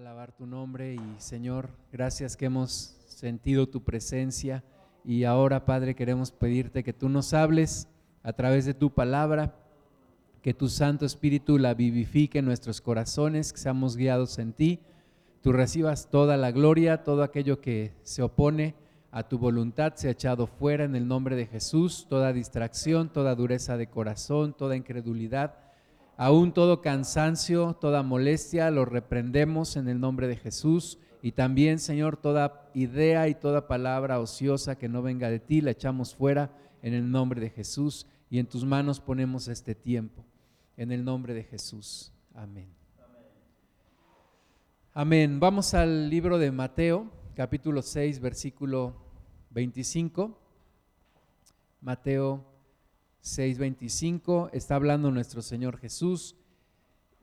alabar tu nombre y Señor, gracias que hemos sentido tu presencia. Y ahora Padre queremos pedirte que tú nos hables a través de tu palabra, que tu Santo Espíritu la vivifique en nuestros corazones, que seamos guiados en ti, tú recibas toda la gloria, todo aquello que se opone a tu voluntad se ha echado fuera en el nombre de Jesús, toda distracción, toda dureza de corazón, toda incredulidad Aún todo cansancio, toda molestia, lo reprendemos en el nombre de Jesús. Y también, Señor, toda idea y toda palabra ociosa que no venga de ti, la echamos fuera en el nombre de Jesús. Y en tus manos ponemos este tiempo. En el nombre de Jesús. Amén. Amén. Vamos al libro de Mateo, capítulo 6, versículo 25. Mateo 6:25 está hablando nuestro Señor Jesús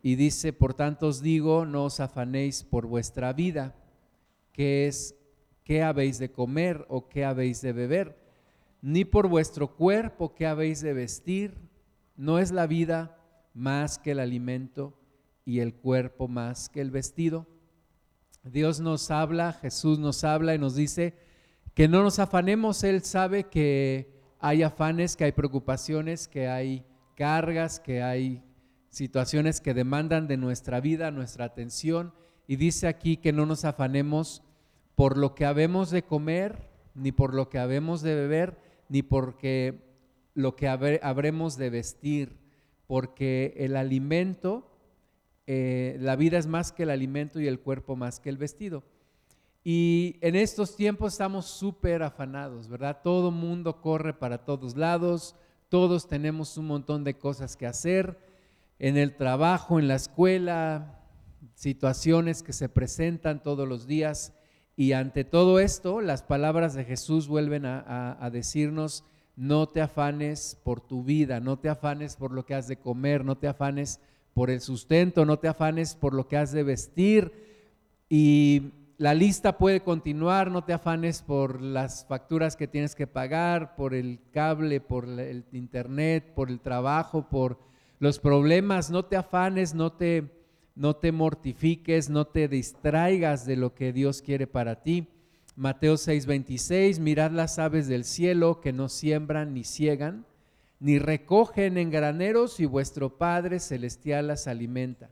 y dice, por tanto os digo, no os afanéis por vuestra vida, que es qué habéis de comer o qué habéis de beber, ni por vuestro cuerpo qué habéis de vestir, no es la vida más que el alimento y el cuerpo más que el vestido. Dios nos habla, Jesús nos habla y nos dice que no nos afanemos, Él sabe que hay afanes, que hay preocupaciones, que hay cargas, que hay situaciones que demandan de nuestra vida, nuestra atención. Y dice aquí que no nos afanemos por lo que habemos de comer, ni por lo que habemos de beber, ni porque lo que habremos de vestir, porque el alimento, eh, la vida es más que el alimento y el cuerpo más que el vestido. Y en estos tiempos estamos súper afanados, ¿verdad? Todo mundo corre para todos lados, todos tenemos un montón de cosas que hacer, en el trabajo, en la escuela, situaciones que se presentan todos los días. Y ante todo esto, las palabras de Jesús vuelven a, decirnos, no te afanes por tu vida, no te afanes por lo que has de comer, no te afanes por el sustento, no te afanes por lo que has de vestir. Y la lista puede continuar, no te afanes por las facturas que tienes que pagar, por el cable, por el internet, por el trabajo, por los problemas, no te afanes, no te, no te mortifiques, no te distraigas de lo que Dios quiere para ti. Mateo 6:26, mirad las aves del cielo que no siembran ni ciegan, ni recogen en graneros y vuestro Padre celestial las alimenta.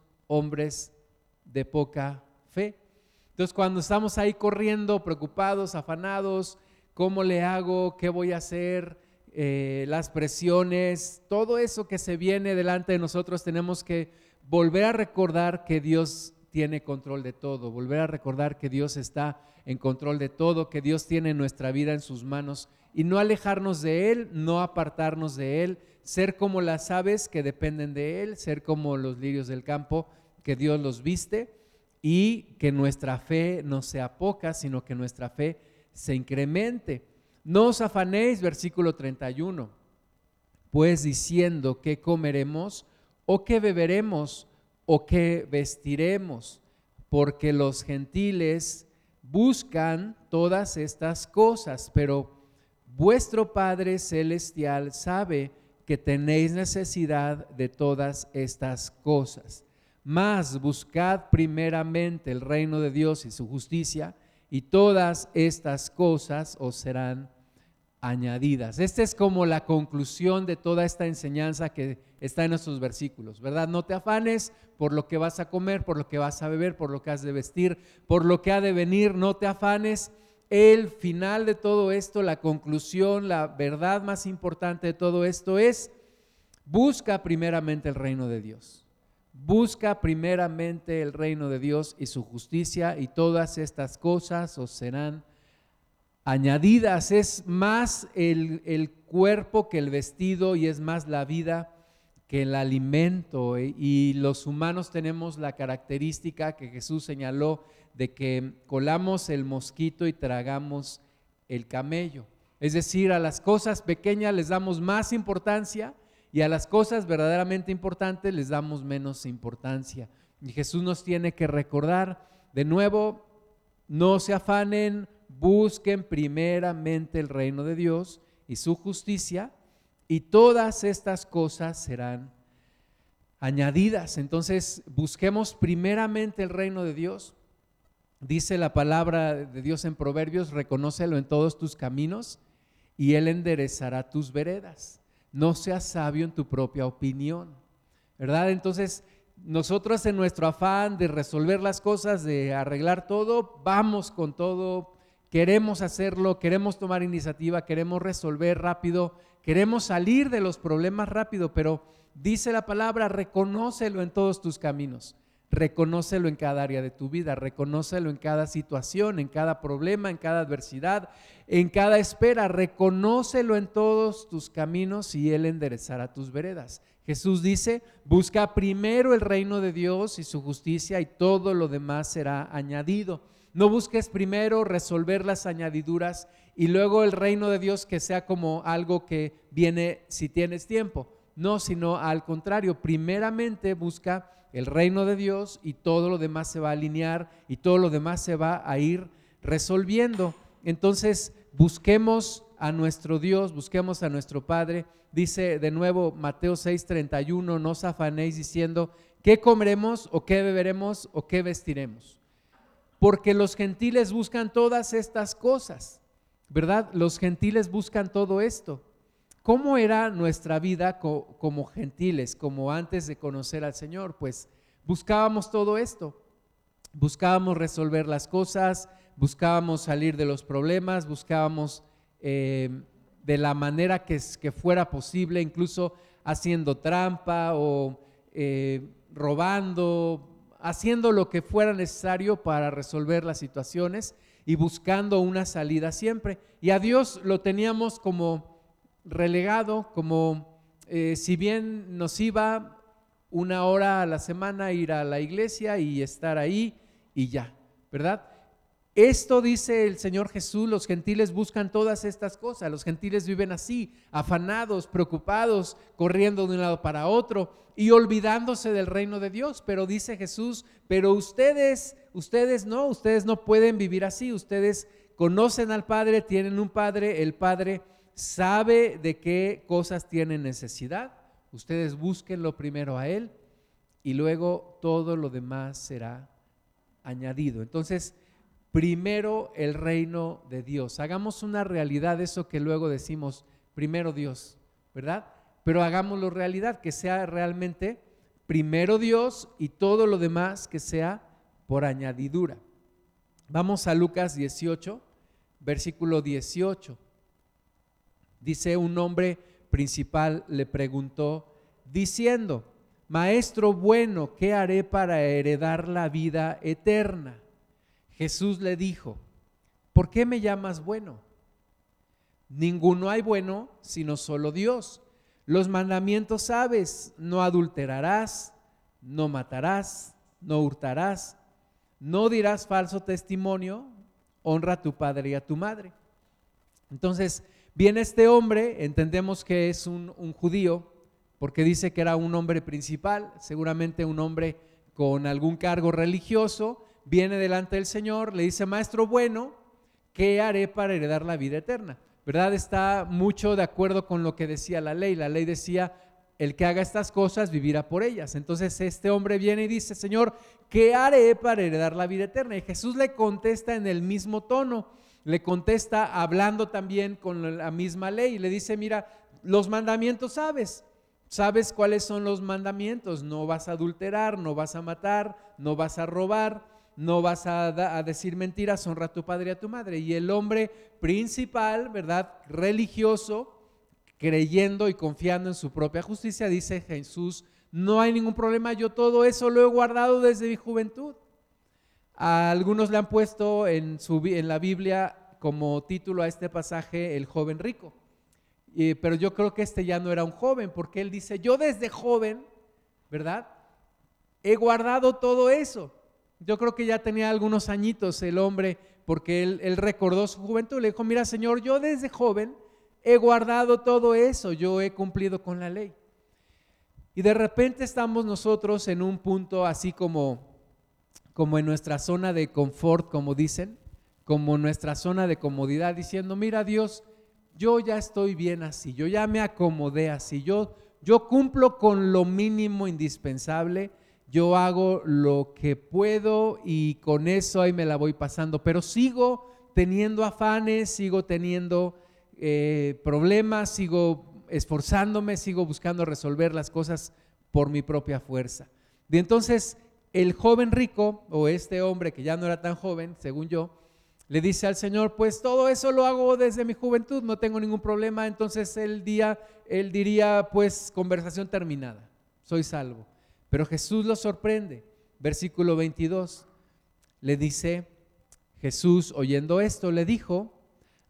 hombres de poca fe. Entonces cuando estamos ahí corriendo, preocupados, afanados, ¿cómo le hago? ¿Qué voy a hacer? Eh, las presiones, todo eso que se viene delante de nosotros, tenemos que volver a recordar que Dios tiene control de todo, volver a recordar que Dios está en control de todo, que Dios tiene nuestra vida en sus manos y no alejarnos de Él, no apartarnos de Él, ser como las aves que dependen de Él, ser como los lirios del campo que Dios los viste y que nuestra fe no sea poca, sino que nuestra fe se incremente. No os afanéis, versículo 31, pues diciendo qué comeremos o qué beberemos o qué vestiremos, porque los gentiles buscan todas estas cosas, pero vuestro Padre Celestial sabe que tenéis necesidad de todas estas cosas. Mas buscad primeramente el reino de Dios y su justicia, y todas estas cosas os serán añadidas. Esta es como la conclusión de toda esta enseñanza que está en estos versículos, ¿verdad? No te afanes por lo que vas a comer, por lo que vas a beber, por lo que has de vestir, por lo que ha de venir, no te afanes. El final de todo esto, la conclusión, la verdad más importante de todo esto es, busca primeramente el reino de Dios. Busca primeramente el reino de Dios y su justicia y todas estas cosas os serán añadidas. Es más el, el cuerpo que el vestido y es más la vida que el alimento eh, y los humanos tenemos la característica que Jesús señaló de que colamos el mosquito y tragamos el camello. Es decir, a las cosas pequeñas les damos más importancia y a las cosas verdaderamente importantes les damos menos importancia. Y Jesús nos tiene que recordar de nuevo, no se afanen, busquen primeramente el reino de Dios y su justicia y todas estas cosas serán añadidas. Entonces, busquemos primeramente el reino de Dios. Dice la palabra de Dios en Proverbios, reconócelo en todos tus caminos y Él enderezará tus veredas. No seas sabio en tu propia opinión, ¿verdad? Entonces, nosotros en nuestro afán de resolver las cosas, de arreglar todo, vamos con todo, queremos hacerlo, queremos tomar iniciativa, queremos resolver rápido, queremos salir de los problemas rápido, pero dice la palabra, reconócelo en todos tus caminos, reconócelo en cada área de tu vida, reconócelo en cada situación, en cada problema, en cada adversidad, en cada espera, reconócelo en todos tus caminos y Él enderezará tus veredas. Jesús dice, busca primero el reino de Dios y su justicia y todo lo demás será añadido. No busques primero resolver las añadiduras y luego el reino de Dios que sea como algo que viene si tienes tiempo. No, sino al contrario, primeramente busca el reino de Dios y todo lo demás se va a alinear y todo lo demás se va a ir resolviendo. Entonces, busquemos a nuestro Dios, busquemos a nuestro Padre. Dice de nuevo Mateo 6:31, no os afanéis diciendo, ¿qué comeremos o qué beberemos o qué vestiremos? porque los gentiles buscan todas estas cosas, ¿verdad? Los gentiles buscan todo esto. ¿Cómo era nuestra vida como gentiles, como antes de conocer al Señor? Pues buscábamos todo esto, buscábamos resolver las cosas, buscábamos salir de los problemas, buscábamos eh, de la manera que, que, fuera posible, incluso haciendo trampa o eh, robando, haciendo lo que fuera necesario para resolver las situaciones y buscando una salida siempre. Y a Dios lo teníamos como relegado, como eh, si bien nos iba una hora a la semana ir a la iglesia y estar ahí y ya, ¿verdad? Esto dice el Señor Jesús, los gentiles buscan todas estas cosas, los gentiles viven así, afanados, preocupados, corriendo de un lado para otro y olvidándose del reino de Dios. Pero dice Jesús, pero ustedes, ustedes no, ustedes no pueden vivir así, ustedes conocen al Padre, tienen un Padre, el Padre sabe de qué cosas tienen necesidad, ustedes búsquenlo primero a Él y luego todo lo demás será añadido. Entonces, primero el reino de Dios. Hagamos una realidad eso que luego decimos, primero Dios, ¿verdad? Pero hagámoslo realidad, que sea realmente primero Dios y todo lo demás que sea por añadidura. Vamos a Lucas 18, versículo 18. Dice un hombre principal le preguntó diciendo, Maestro bueno, ¿qué haré para heredar la vida eterna? Jesús le dijo, ¿por qué me llamas bueno? Ninguno hay bueno sino solo Dios. Los mandamientos sabes, no adulterarás, no matarás, no hurtarás, no dirás falso testimonio, honra a tu padre y a tu madre. Entonces, viene este hombre, entendemos que es un, judío, porque dice que era un hombre principal, seguramente un hombre con algún cargo religioso, viene delante del Señor, le dice, maestro bueno, ¿qué haré para heredar la vida eterna? ¿Verdad? Está mucho de acuerdo con lo que decía la ley. La ley decía, el que haga estas cosas vivirá por ellas. Entonces este hombre viene y dice, Señor, ¿qué haré para heredar la vida eterna? Y Jesús le contesta en el mismo tono, le contesta hablando también con la misma ley. Le dice, mira, los mandamientos sabes. ¿Sabes cuáles son los mandamientos? No vas a adulterar, no vas a matar, no vas a robar, no vas a, decir mentiras, honra a tu padre y a tu madre. Y el hombre principal, ¿verdad? Religioso, creyendo y confiando en su propia justicia, dice Jesús, no hay ningún problema, yo todo eso lo he guardado desde mi juventud. A algunos le han puesto en, la Biblia como título a este pasaje el joven rico. pero yo creo que este ya no era un joven, porque él dice, yo desde joven, ¿verdad? He guardado todo eso. Yo creo que ya tenía algunos añitos el hombre, porque él, él recordó su juventud. Le dijo, mira Señor, yo desde joven he guardado todo eso, yo he cumplido con la ley. Y de repente estamos nosotros en un punto así como, como en nuestra zona de confort, como dicen, como nuestra zona de comodidad, diciendo, mira Dios, yo ya estoy bien así, yo ya me acomodé así, yo, yo cumplo con lo mínimo indispensable, yo hago lo que puedo y con eso ahí me la voy pasando, pero sigo teniendo afanes, sigo teniendo eh, problemas, sigo esforzándome, sigo buscando resolver las cosas por mi propia fuerza. Y entonces el joven rico, o este hombre que ya no era tan joven, según yo, le dice al Señor, pues todo eso lo hago desde mi juventud, no tengo ningún problema. Entonces el día, él diría, pues conversación terminada, soy salvo. Pero Jesús lo sorprende. Versículo 22, le dice, Jesús oyendo esto, le dijo,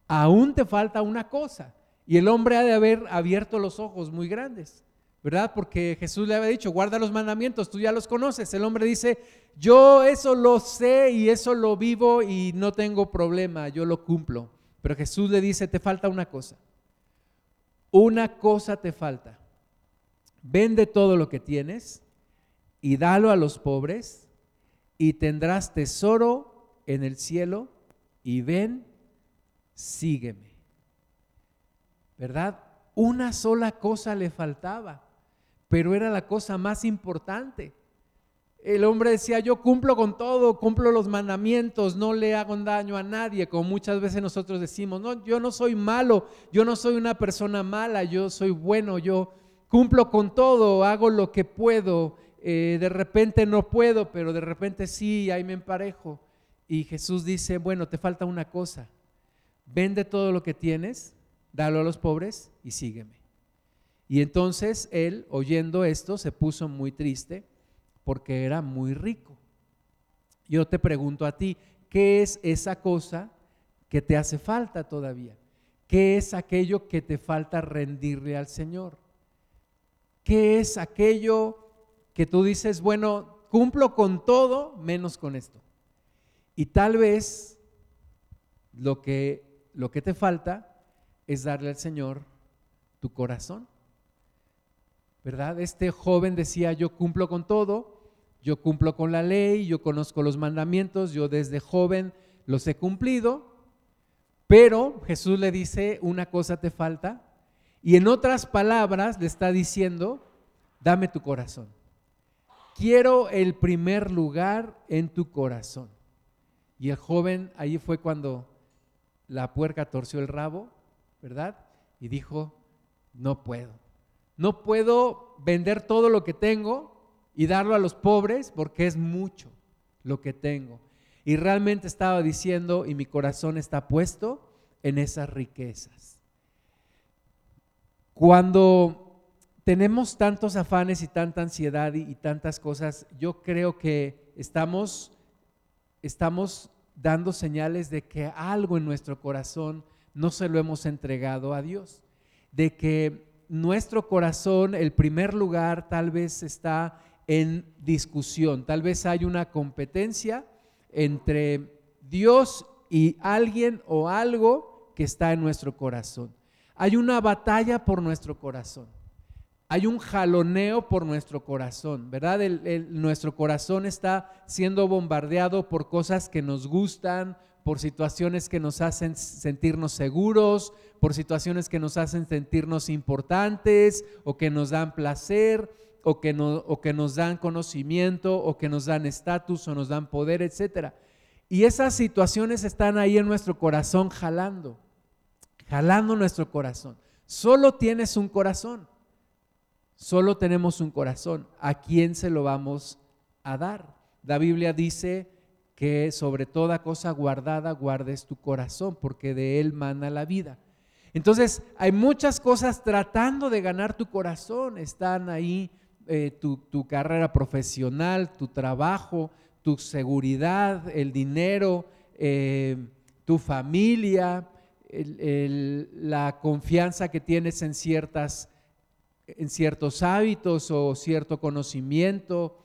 aún te falta una cosa. Y el hombre ha de haber abierto los ojos muy grandes. ¿Verdad? Porque Jesús le había dicho, guarda los mandamientos, tú ya los conoces. El hombre dice, yo eso lo sé y eso lo vivo y no tengo problema, yo lo cumplo. Pero Jesús le dice, te falta una cosa. Una cosa te falta. Vende todo lo que tienes y dalo a los pobres y tendrás tesoro en el cielo y ven, sígueme. ¿Verdad? Una sola cosa le faltaba pero era la cosa más importante. El hombre decía, yo cumplo con todo, cumplo los mandamientos, no le hago daño a nadie, como muchas veces nosotros decimos, no, yo no soy malo, yo no soy una persona mala, yo soy bueno, yo cumplo con todo, hago lo que puedo, eh, de repente no puedo, pero de repente sí, ahí me emparejo. Y Jesús dice, bueno, te falta una cosa, vende todo lo que tienes, dalo a los pobres y sígueme. Y entonces él, oyendo esto, se puso muy triste porque era muy rico. Yo te pregunto a ti, ¿qué es esa cosa que te hace falta todavía? ¿Qué es aquello que te falta rendirle al Señor? ¿Qué es aquello que tú dices, bueno, cumplo con todo menos con esto? Y tal vez lo que, lo que te falta es darle al Señor tu corazón. ¿Verdad? Este joven decía, yo cumplo con todo, yo cumplo con la ley, yo conozco los mandamientos, yo desde joven los he cumplido, pero Jesús le dice, una cosa te falta, y en otras palabras le está diciendo, dame tu corazón. Quiero el primer lugar en tu corazón. Y el joven, ahí fue cuando la puerca torció el rabo, ¿verdad? Y dijo, no puedo no puedo vender todo lo que tengo y darlo a los pobres porque es mucho lo que tengo. Y realmente estaba diciendo, y mi corazón está puesto en esas riquezas. Cuando tenemos tantos afanes y tanta ansiedad y, tantas cosas, yo creo que estamos, estamos dando señales de que algo en nuestro corazón no se lo hemos entregado a Dios, de que nuestro corazón, el primer lugar tal vez está en discusión, tal vez hay una competencia entre Dios y alguien o algo que está en nuestro corazón. Hay una batalla por nuestro corazón. Hay un jaloneo por nuestro corazón, ¿verdad? nuestro corazón está siendo bombardeado por cosas que nos gustan, por situaciones que nos hacen sentirnos seguros, por situaciones que nos hacen sentirnos importantes o que nos dan placer o que, nos dan conocimiento o que nos dan estatus o nos dan poder, etc. Y esas situaciones están ahí en nuestro corazón jalando, jalando nuestro corazón. Solo tienes un corazón, solo tenemos un corazón. ¿A quién se lo vamos a dar? La Biblia dice que sobre toda cosa guardada guardes tu corazón, porque de él mana la vida. Entonces, hay muchas cosas tratando de ganar tu corazón. Están ahí eh, tu, carrera profesional, tu trabajo, tu seguridad, el dinero, eh, tu familia, la confianza que tienes en, ciertas, en ciertos hábitos o cierto conocimiento,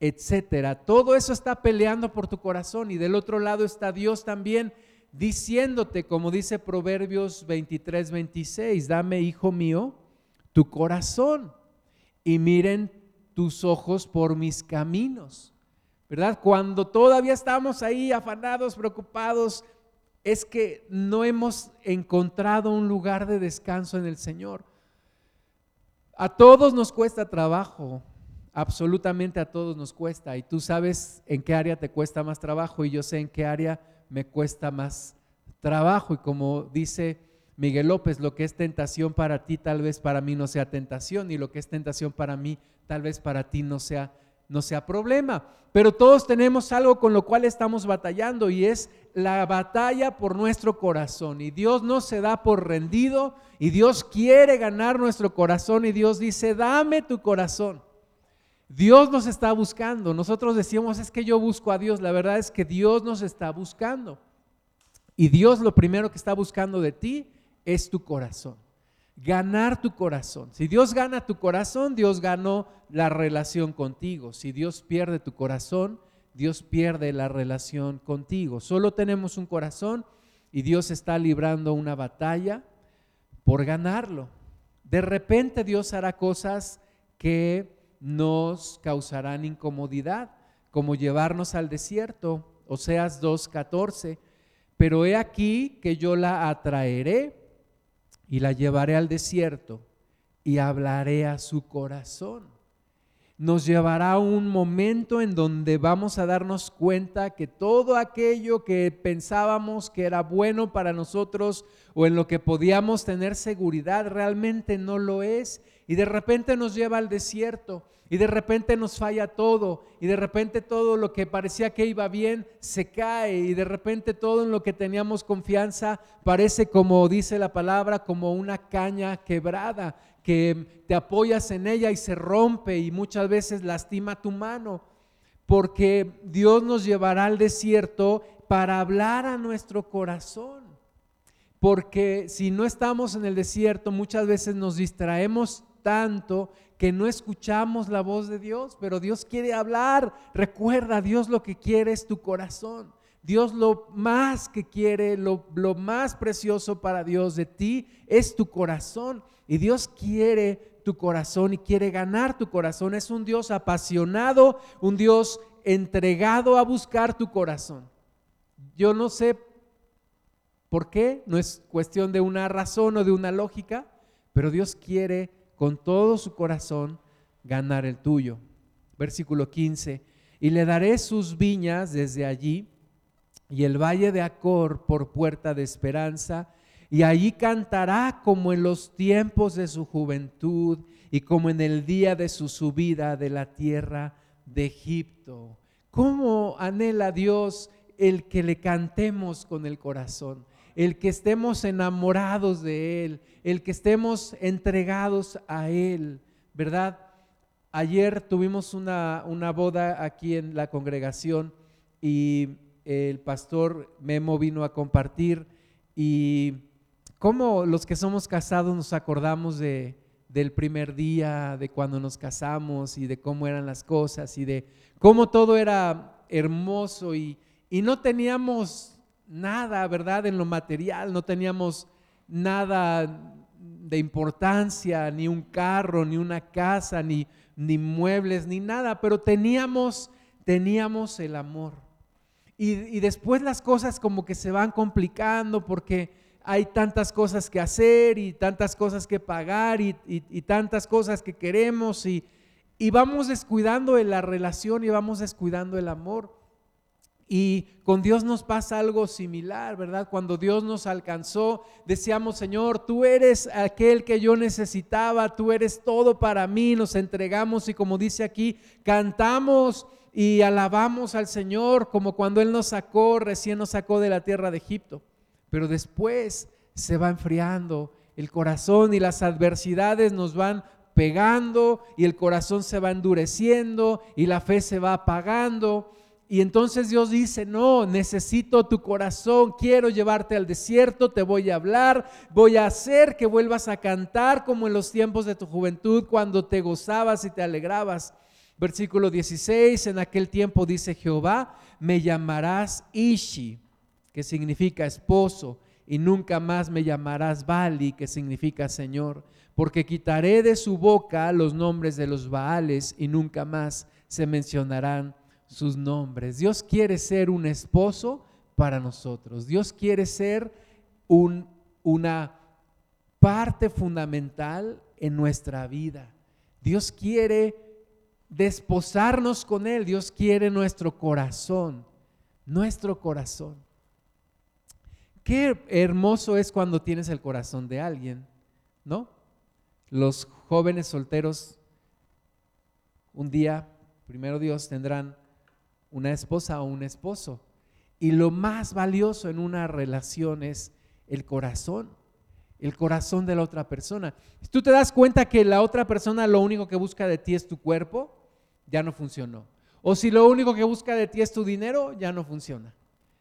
etcétera. Todo eso está peleando por tu corazón y del otro lado está Dios también diciéndote, como dice Proverbios 23, 26, dame, hijo mío, tu corazón y miren tus ojos por mis caminos. ¿Verdad? Cuando todavía estamos ahí afanados, preocupados, es que no hemos encontrado un lugar de descanso en el Señor. A todos nos cuesta trabajo, absolutamente a todos nos cuesta. Y tú sabes en qué área te cuesta más trabajo y yo sé en qué área me cuesta más trabajo. Y como dice Miguel López, lo que es tentación para ti tal vez para mí no sea tentación y lo que es tentación para mí tal vez para ti no sea no sea problema. Pero todos tenemos algo con lo cual estamos batallando y es la batalla por nuestro corazón. Y Dios no se da por rendido y Dios quiere ganar nuestro corazón y Dios dice, dame tu corazón. Dios nos está buscando. Nosotros decimos, es que yo busco a Dios. La verdad es que Dios nos está buscando. Y Dios lo primero que está buscando de ti es tu corazón. Ganar tu corazón. Si Dios gana tu corazón, Dios ganó la relación contigo. Si Dios pierde tu corazón, Dios pierde la relación contigo. Solo tenemos un corazón y Dios está librando una batalla por ganarlo. De repente Dios hará cosas que nos causarán incomodidad, como llevarnos al desierto, Oseas 2.14. Pero he aquí que yo la atraeré y la llevaré al desierto y hablaré a su corazón nos llevará un momento en donde vamos a darnos cuenta que todo aquello que pensábamos que era bueno para nosotros o en lo que podíamos tener seguridad realmente no lo es. Y de repente nos lleva al desierto y de repente nos falla todo y de repente todo lo que parecía que iba bien se cae y de repente todo en lo que teníamos confianza parece como dice la palabra como una caña quebrada que te apoyas en ella y se rompe y muchas veces lastima tu mano, porque Dios nos llevará al desierto para hablar a nuestro corazón. Porque si no estamos en el desierto, muchas veces nos distraemos tanto que no escuchamos la voz de Dios, pero Dios quiere hablar. Recuerda, Dios lo que quiere es tu corazón. Dios lo más que quiere, lo, lo más precioso para Dios de ti es tu corazón. Y Dios quiere tu corazón y quiere ganar tu corazón. Es un Dios apasionado, un Dios entregado a buscar tu corazón. Yo no sé por qué, no es cuestión de una razón o de una lógica, pero Dios quiere con todo su corazón ganar el tuyo. Versículo 15, y le daré sus viñas desde allí y el valle de Acor por puerta de esperanza y allí cantará como en los tiempos de su juventud y como en el día de su subida de la tierra de Egipto. ¿Cómo anhela Dios el que le cantemos con el corazón? El que estemos enamorados de Él, el que estemos entregados a Él, ¿verdad? Ayer tuvimos una, una boda aquí en la congregación y el pastor Memo vino a compartir y ¿Cómo los que somos casados nos acordamos de, del primer día, de cuando nos casamos y de cómo eran las cosas y de cómo todo era hermoso y, y no teníamos nada, ¿verdad? En lo material, no teníamos nada de importancia, ni un carro, ni una casa, ni, ni muebles, ni nada, pero teníamos, teníamos el amor. Y, y después las cosas como que se van complicando porque hay tantas cosas que hacer y tantas cosas que pagar y, tantas cosas que queremos y, y vamos descuidando la relación y vamos descuidando el amor. Y con Dios nos pasa algo similar, ¿verdad? Cuando Dios nos alcanzó, decíamos, Señor, tú eres aquel que yo necesitaba, tú eres todo para mí, nos entregamos y como dice aquí, cantamos y alabamos al Señor como cuando Él nos sacó, recién nos sacó de la tierra de Egipto pero después se va enfriando el corazón y las adversidades nos van pegando y el corazón se va endureciendo y la fe se va apagando y entonces Dios dice, no, necesito tu corazón, quiero llevarte al desierto, te voy a hablar, voy a hacer que vuelvas a cantar como en los tiempos de tu juventud, cuando te gozabas y te alegrabas. Versículo 16, en aquel tiempo dice Jehová, me llamarás Ishi, que significa esposo, y nunca más me llamarás Bali, que significa Señor, porque quitaré de su boca los nombres de los Baales y nunca más se mencionarán sus nombres. Dios quiere ser un esposo para nosotros. Dios quiere ser un, una parte fundamental en nuestra vida. Dios quiere desposarnos con Él. Dios quiere nuestro corazón, nuestro corazón. Qué hermoso es cuando tienes el corazón de alguien, ¿no? Los jóvenes solteros un día, primero Dios, tendrán una esposa o un esposo. Y lo más valioso en una relación es el corazón, el corazón de la otra persona. Si tú te das cuenta que la otra persona lo único que busca de ti es tu cuerpo, ya no funcionó. O si lo único que busca de ti es tu dinero, ya no funciona.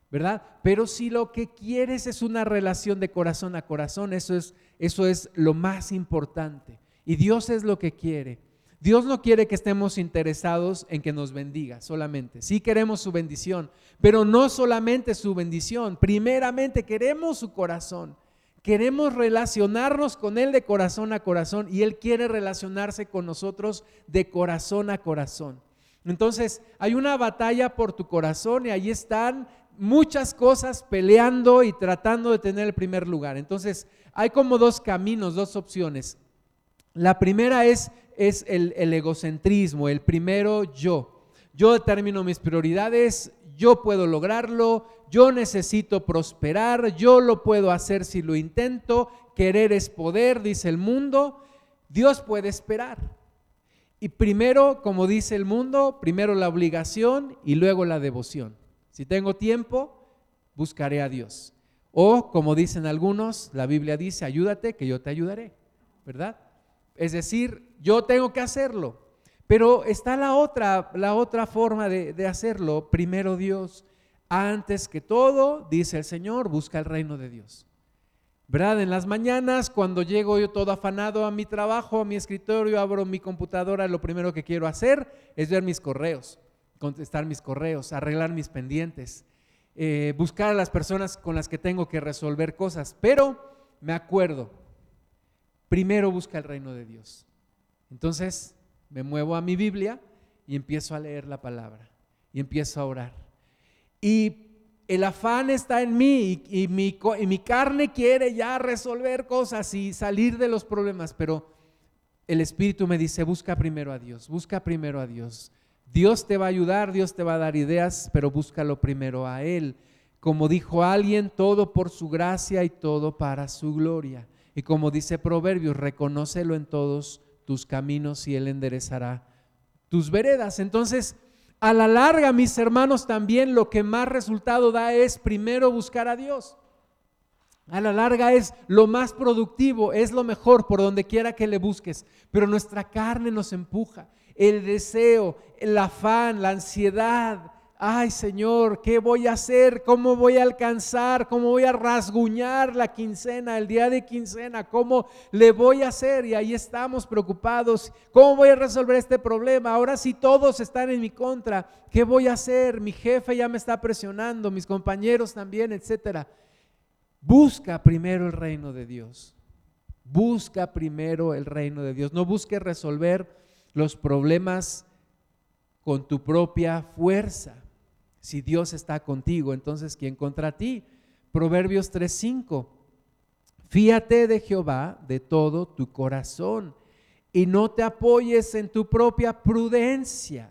¿Verdad? Pero si lo que quieres es una relación de corazón a corazón, eso es, eso es lo más importante. Y Dios es lo que quiere. Dios no quiere que estemos interesados en que nos bendiga solamente. Sí queremos su bendición, pero no solamente su bendición. Primeramente queremos su corazón. Queremos relacionarnos con Él de corazón a corazón y Él quiere relacionarse con nosotros de corazón a corazón. Entonces, hay una batalla por tu corazón y ahí están muchas cosas peleando y tratando de tener el primer lugar. Entonces, hay como dos caminos, dos opciones. La primera es es el, egocentrismo, el primero yo. Yo determino mis prioridades, yo puedo lograrlo, yo necesito prosperar, yo lo puedo hacer si lo intento, querer es poder, dice el mundo, Dios puede esperar. Y primero, como dice el mundo, primero la obligación y luego la devoción. Si tengo tiempo, buscaré a Dios. O, como dicen algunos, la Biblia dice, ayúdate, que yo te ayudaré, ¿verdad? Es decir, yo tengo que hacerlo. Pero está la otra, la otra forma de, hacerlo. Primero Dios, antes que todo, dice el Señor, busca el reino de Dios. ¿Verdad? En las mañanas, cuando llego yo todo afanado a mi trabajo, a mi escritorio, abro mi computadora, lo primero que quiero hacer es ver mis correos, contestar mis correos, arreglar mis pendientes, eh, buscar a las personas con las que tengo que resolver cosas. Pero me acuerdo, primero busca el reino de Dios. Entonces me muevo a mi Biblia y empiezo a leer la palabra y empiezo a orar. Y el afán está en mí y, mi, y mi carne quiere ya resolver cosas y salir de los problemas, pero el Espíritu me dice, busca primero a Dios, busca primero a Dios. Dios te va a ayudar, Dios te va a dar ideas, pero búscalo primero a Él. Como dijo alguien, todo por su gracia y todo para su gloria. Y como dice Proverbios, reconócelo en todos tus caminos y Él enderezará tus veredas. Entonces, a la larga, mis hermanos, también lo que más resultado da es primero buscar a Dios. A la larga es lo más productivo, es lo mejor por donde quiera que le busques. Pero nuestra carne nos empuja. El deseo, el afán, la ansiedad, ay Señor, ¿qué voy a hacer? ¿Cómo voy a alcanzar? ¿Cómo voy a rasguñar la quincena, el día de quincena? ¿Cómo le voy a hacer? Y ahí estamos preocupados. ¿Cómo voy a resolver este problema? Ahora sí todos están en mi contra. ¿Qué voy a hacer? Mi jefe ya me está presionando, mis compañeros también, etcétera. Busca primero el reino de Dios. Busca primero el reino de Dios. No busques resolver los problemas con tu propia fuerza. Si Dios está contigo, entonces ¿quién contra ti? Proverbios 3:5. Fíate de Jehová de todo tu corazón y no te apoyes en tu propia prudencia.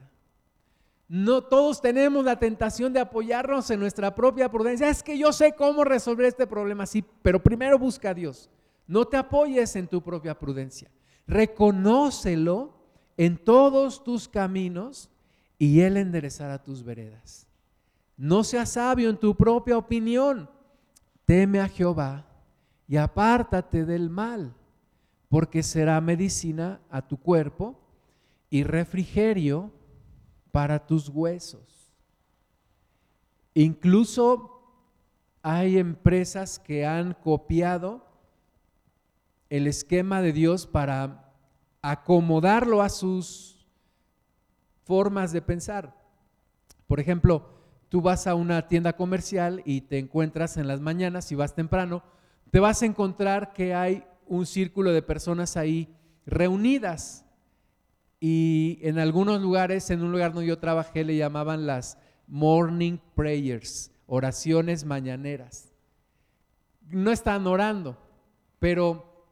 No todos tenemos la tentación de apoyarnos en nuestra propia prudencia. Es que yo sé cómo resolver este problema, sí, pero primero busca a Dios. No te apoyes en tu propia prudencia. Reconócelo en todos tus caminos y Él enderezará tus veredas. No seas sabio en tu propia opinión. Teme a Jehová y apártate del mal, porque será medicina a tu cuerpo y refrigerio para tus huesos. Incluso hay empresas que han copiado el esquema de Dios para acomodarlo a sus formas de pensar. Por ejemplo, tú vas a una tienda comercial y te encuentras en las mañanas, si vas temprano, te vas a encontrar que hay un círculo de personas ahí reunidas. Y en algunos lugares, en un lugar donde yo trabajé, le llamaban las morning prayers, oraciones mañaneras. No están orando, pero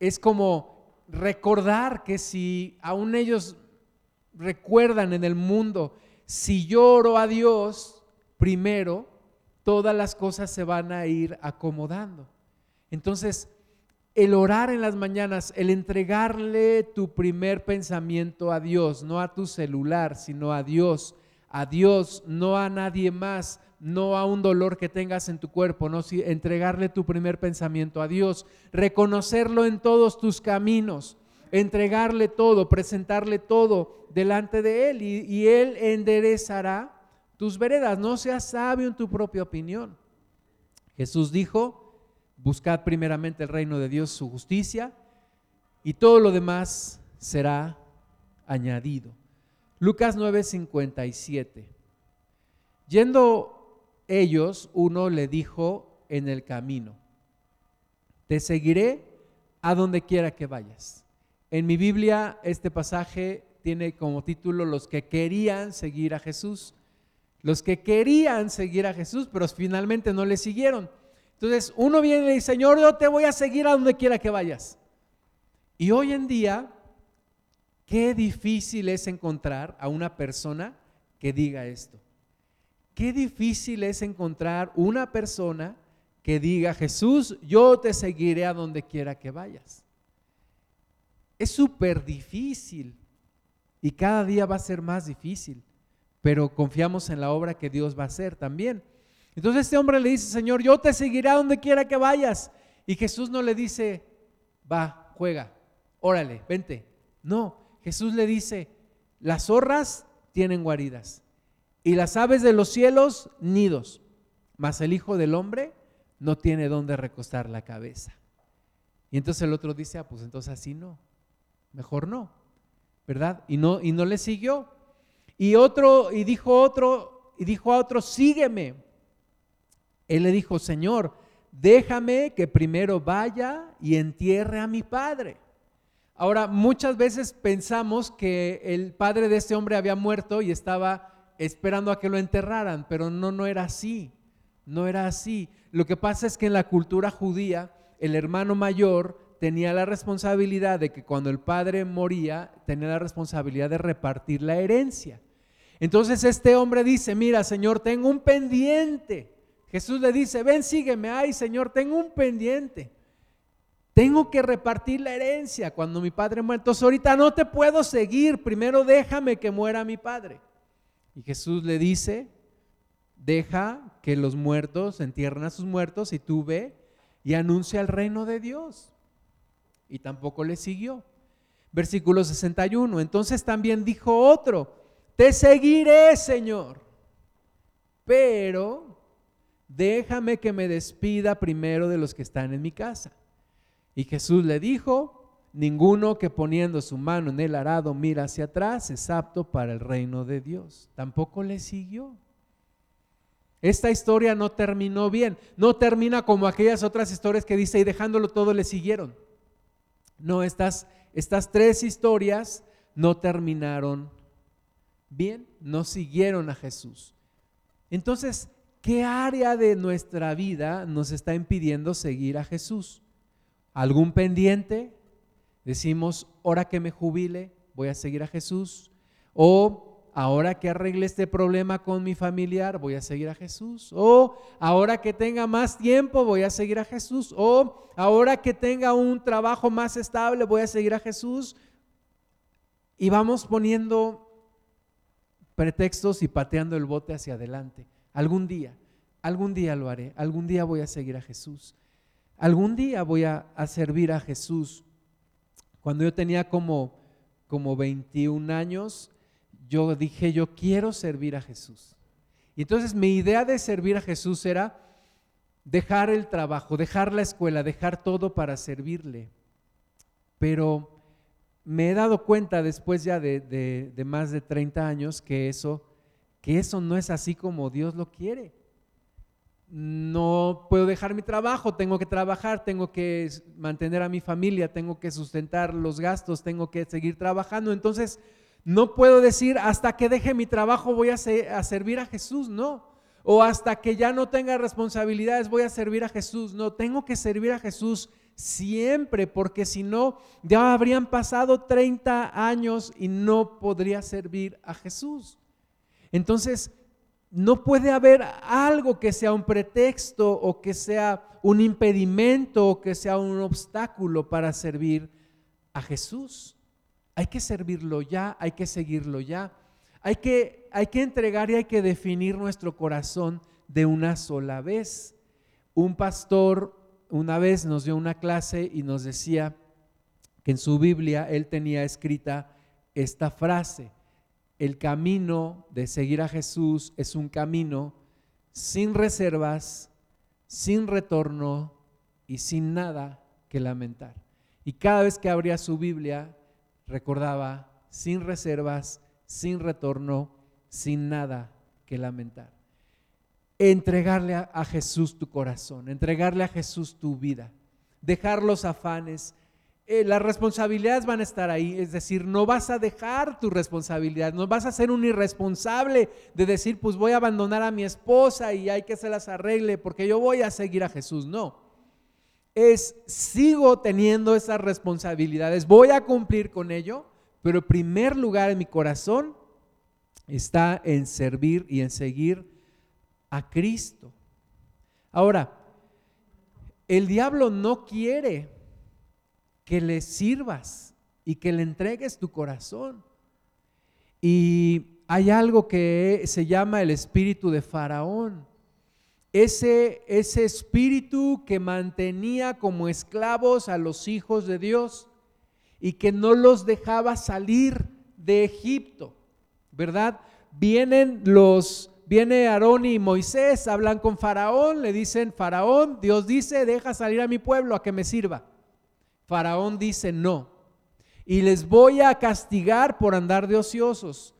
es como recordar que si aún ellos recuerdan en el mundo, si yo oro a Dios primero, todas las cosas se van a ir acomodando. Entonces, el orar en las mañanas, el entregarle tu primer pensamiento a Dios, no a tu celular, sino a Dios, a Dios, no a nadie más, no a un dolor que tengas en tu cuerpo, no entregarle tu primer pensamiento a Dios, reconocerlo en todos tus caminos, entregarle todo, presentarle todo delante de Él y, Él enderezará tus veredas. No seas sabio en tu propia opinión. Jesús dijo, buscad primeramente el reino de Dios, su justicia, y todo lo demás será añadido. Lucas 9:57. Yendo ellos, uno le dijo en el camino, te seguiré a donde quiera que vayas. En mi Biblia este pasaje tiene como título los que querían seguir a Jesús. Los que querían seguir a Jesús, pero finalmente no le siguieron. Entonces uno viene y le dice, Señor, yo te voy a seguir a donde quiera que vayas. Y hoy en día, qué difícil es encontrar a una persona que diga esto. Qué difícil es encontrar una persona que diga, Jesús, yo te seguiré a donde quiera que vayas. Es súper difícil y cada día va a ser más difícil, pero confiamos en la obra que Dios va a hacer también. Entonces este hombre le dice, Señor, yo te seguiré a donde quiera que vayas. Y Jesús no le dice, va, juega, órale, vente. No, Jesús le dice, las zorras tienen guaridas y las aves de los cielos nidos, mas el Hijo del Hombre no tiene dónde recostar la cabeza. Y entonces el otro dice, ah, pues entonces así no, mejor no, ¿verdad? Y no, y no le siguió. Y otro, y dijo otro, y dijo a otro, sígueme. Él le dijo, Señor, déjame que primero vaya y entierre a mi padre. Ahora, muchas veces pensamos que el padre de este hombre había muerto y estaba esperando a que lo enterraran, pero no, no era así, no era así. Lo que pasa es que en la cultura judía, el hermano mayor tenía la responsabilidad de que cuando el padre moría, tenía la responsabilidad de repartir la herencia. Entonces este hombre dice, mira, Señor, tengo un pendiente Jesús le dice, ven, sígueme, ay Señor, tengo un pendiente. Tengo que repartir la herencia cuando mi padre muere. Entonces ahorita no te puedo seguir, primero déjame que muera mi padre. Y Jesús le dice, deja que los muertos entierren a sus muertos y tú ve y anuncia el reino de Dios. Y tampoco le siguió. Versículo 61. Entonces también dijo otro, te seguiré, Señor, pero déjame que me despida primero de los que están en mi casa. Y Jesús le dijo, ninguno que poniendo su mano en el arado mira hacia atrás es apto para el reino de Dios. Tampoco le siguió. Esta historia no terminó bien, no termina como aquellas otras historias que dice y dejándolo todo le siguieron. No, estas, estas tres historias no terminaron bien, no siguieron a Jesús. Entonces, ¿Qué área de nuestra vida nos está impidiendo seguir a Jesús? ¿Algún pendiente? Decimos, ahora que me jubile, voy a seguir a Jesús. O ahora que arregle este problema con mi familiar, voy a seguir a Jesús. O ahora que tenga más tiempo, voy a seguir a Jesús. O ahora que tenga un trabajo más estable, voy a seguir a Jesús. Y vamos poniendo pretextos y pateando el bote hacia adelante. Algún día, algún día lo haré, algún día voy a seguir a Jesús, algún día voy a, servir a Jesús. Cuando yo tenía como, como 21 años, yo dije, yo quiero servir a Jesús. Y entonces mi idea de servir a Jesús era dejar el trabajo, dejar la escuela, dejar todo para servirle. Pero me he dado cuenta después ya de, más de 30 años que eso, que eso no es así como Dios lo quiere. No puedo dejar mi trabajo, tengo que trabajar, tengo que mantener a mi familia, tengo que sustentar los gastos, tengo que seguir trabajando. Entonces, no puedo decir hasta que deje mi trabajo voy a, a servir a Jesús, no o hasta que ya no tenga responsabilidades voy a servir a Jesús. No, tengo que servir a Jesús siempre, porque si no, ya habrían pasado 30 años y no podría servir a Jesús. Entonces, no puede haber algo que sea un pretexto o que sea un impedimento o que sea un obstáculo para servir a Jesús. Hay que servirlo ya, hay que seguirlo ya. Hay que, hay que entregar y hay que definir nuestro corazón de una sola vez. Un pastor una vez nos dio una clase y nos decía que en su Biblia él tenía escrita esta frase, el camino de seguir a Jesús es un camino sin reservas, sin retorno y sin nada que lamentar. Y cada vez que abría su Biblia recordaba sin reservas, sin retorno, sin nada que lamentar. Entregarle a, Jesús tu corazón, entregarle a Jesús tu vida, dejar los afanes. Eh, las responsabilidades van a estar ahí, es decir, no vas a dejar tu responsabilidad, no vas a ser un irresponsable de decir, pues voy a abandonar a mi esposa y hay que se las arregle porque yo voy a seguir a Jesús. No, es sigo teniendo esas responsabilidades, voy a cumplir con ello, pero el primer lugar en mi corazón está en servir y en seguir a Cristo. Ahora, el diablo no quiere que le sirvas y que le entregues tu corazón. Y hay algo que se llama el espíritu de Faraón. Ese, ese espíritu que mantenía como esclavos a los hijos de Dios y que no los dejaba salir de Egipto, ¿verdad? Vienen los, viene Aarón y Moisés, hablan con Faraón, le dicen, Faraón, Dios dice, deja salir a mi pueblo a que me sirva. Faraón dice, no. Y les voy a castigar por andar de ociosos.